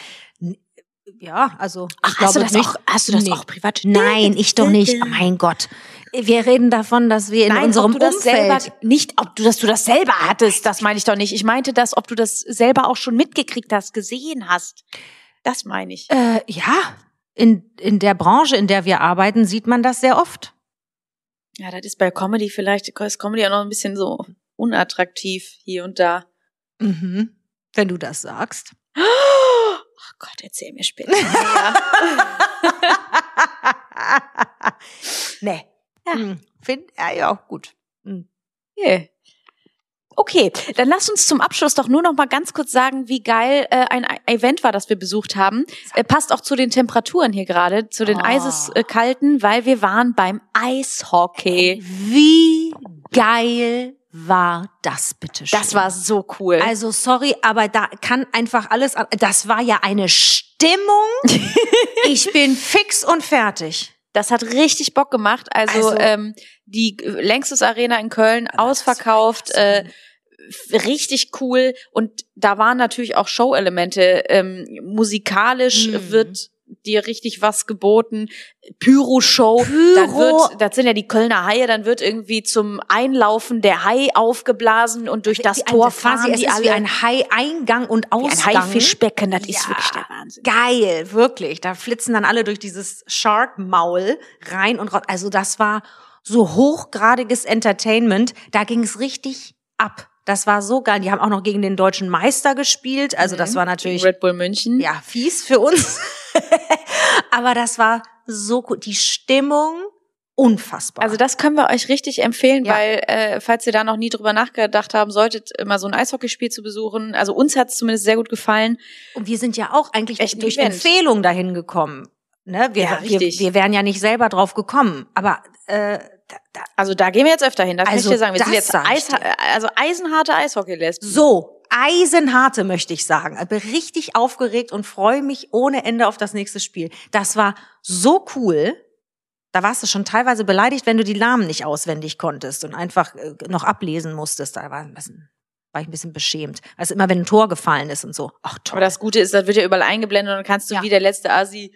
ja, also. ich Ach, hast glaube du das nicht, auch, hast du das Nee. auch privat? Nein, ich doch nicht. Oh [LAUGHS] mein Gott. Wir reden davon, dass wir in Nein, unserem ob du das Umfeld selber nicht, ob du, dass du das selber hattest, das meine ich doch nicht. Ich meinte das, ob du das selber auch schon mitgekriegt hast, gesehen hast. Das meine ich. Äh, ja, in, in der Branche, in der wir arbeiten, sieht man das sehr oft. Ja, das ist bei Comedy vielleicht, ist Comedy auch noch ein bisschen so unattraktiv hier und da. Mhm. Wenn du das sagst. Oh Gott, erzähl mir später. [LAUGHS] [LAUGHS] Nee. Ja. Hm, Find, ja, ja, auch gut. Hm. Okay. Okay, dann lass uns zum Abschluss doch nur noch mal ganz kurz sagen, wie geil äh, ein Event war, das wir besucht haben. Äh, passt auch zu den Temperaturen hier gerade, zu den Oh. eiseskalten, weil wir waren beim Eishockey. Wie geil war das bitte schön? Das war so cool. Also sorry, aber da kann einfach alles. Das war ja eine Stimmung. [LAUGHS] ich bin fix und fertig. Das hat richtig Bock gemacht. Also, Also- ähm, die Längstes Arena in Köln ausverkauft, äh, richtig cool. Und da waren natürlich auch Show-Elemente. Ähm, musikalisch Mhm. wird dir richtig was geboten. Pyro-Show. Dann Pyro. wird, das sind ja die Kölner Haie, dann wird irgendwie zum Einlaufen der Hai aufgeblasen und durch das Wie ein- Tor quasi, fahren es die ist alle wie ein Hai-Eingang und wie ein Ausgang. Haifischbecken. Das ist Ja. wirklich der Wahnsinn. Geil, wirklich. Da flitzen dann alle durch dieses Shark-Maul rein und raus. Also das war so hochgradiges Entertainment. Da ging es richtig ab. Das war so geil. Die haben auch noch gegen den deutschen Meister gespielt. Also das war natürlich Red Bull München. ja fies für uns. [LAUGHS] [LAUGHS] Aber das war so gut. Die Stimmung unfassbar. Also das können wir euch richtig empfehlen, Ja. weil äh, falls ihr da noch nie drüber nachgedacht haben solltet, immer so ein Eishockeyspiel zu besuchen. Also uns hat es zumindest sehr gut gefallen. Und wir sind ja auch eigentlich Echt durch Event. Empfehlung dahin gekommen. Ne? Wir, Ja, wir, wir wären ja nicht selber drauf gekommen. Aber äh, da, da, Also da gehen wir jetzt öfter hin. Das Also möchte ich dir sagen. Wir sind jetzt Eis, also eisenharte Eishockey-Lesben. so eisenharte möchte ich sagen. Ich bin richtig aufgeregt und freue mich ohne Ende auf das nächste Spiel. Das war so cool. Da warst du schon teilweise beleidigt, wenn du die Namen nicht auswendig konntest und einfach äh, noch ablesen musstest. Da war, ein bisschen, war ich ein bisschen beschämt. Also immer, wenn ein Tor gefallen ist und so. Ach toll. Aber das Gute ist, das wird ja überall eingeblendet und dann kannst du Ja. wie der letzte Asi.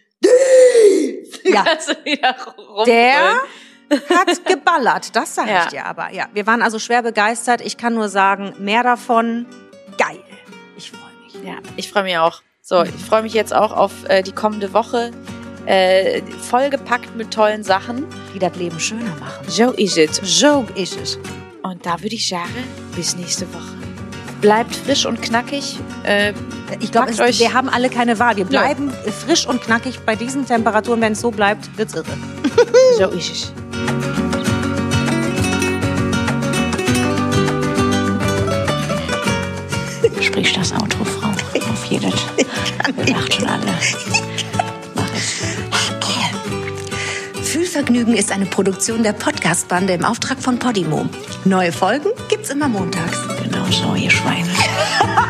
Ja. [LAUGHS] kannst du wieder rumbrüllen. Der hat geballert, das sage Ja. ich dir aber. Ja, wir waren also schwer begeistert. Ich kann nur sagen, mehr davon. Geil. Ich freue mich. Ja, ich freue mich auch. So, ich freue mich jetzt auch auf äh, die kommende Woche. Äh, vollgepackt mit tollen Sachen. Die das Leben schöner machen. So ist es. Joke ist es. Und da würde ich sagen, bis nächste Woche. Bleibt frisch und knackig. Äh, Ich glaube, wir haben alle keine Wahl. Wir bleiben frisch und knackig bei diesen Temperaturen. Wenn es so bleibt, wird's irre. [LAUGHS] so ist es. Sprich das Outro, Frau. Auf jedes. Macht schon alle. Fühlvergnügen ist eine Produktion der Podcast-Bande im Auftrag von Podimo. Neue Folgen gibt's immer montags. Genau so, ihr Schweine. [LAUGHS]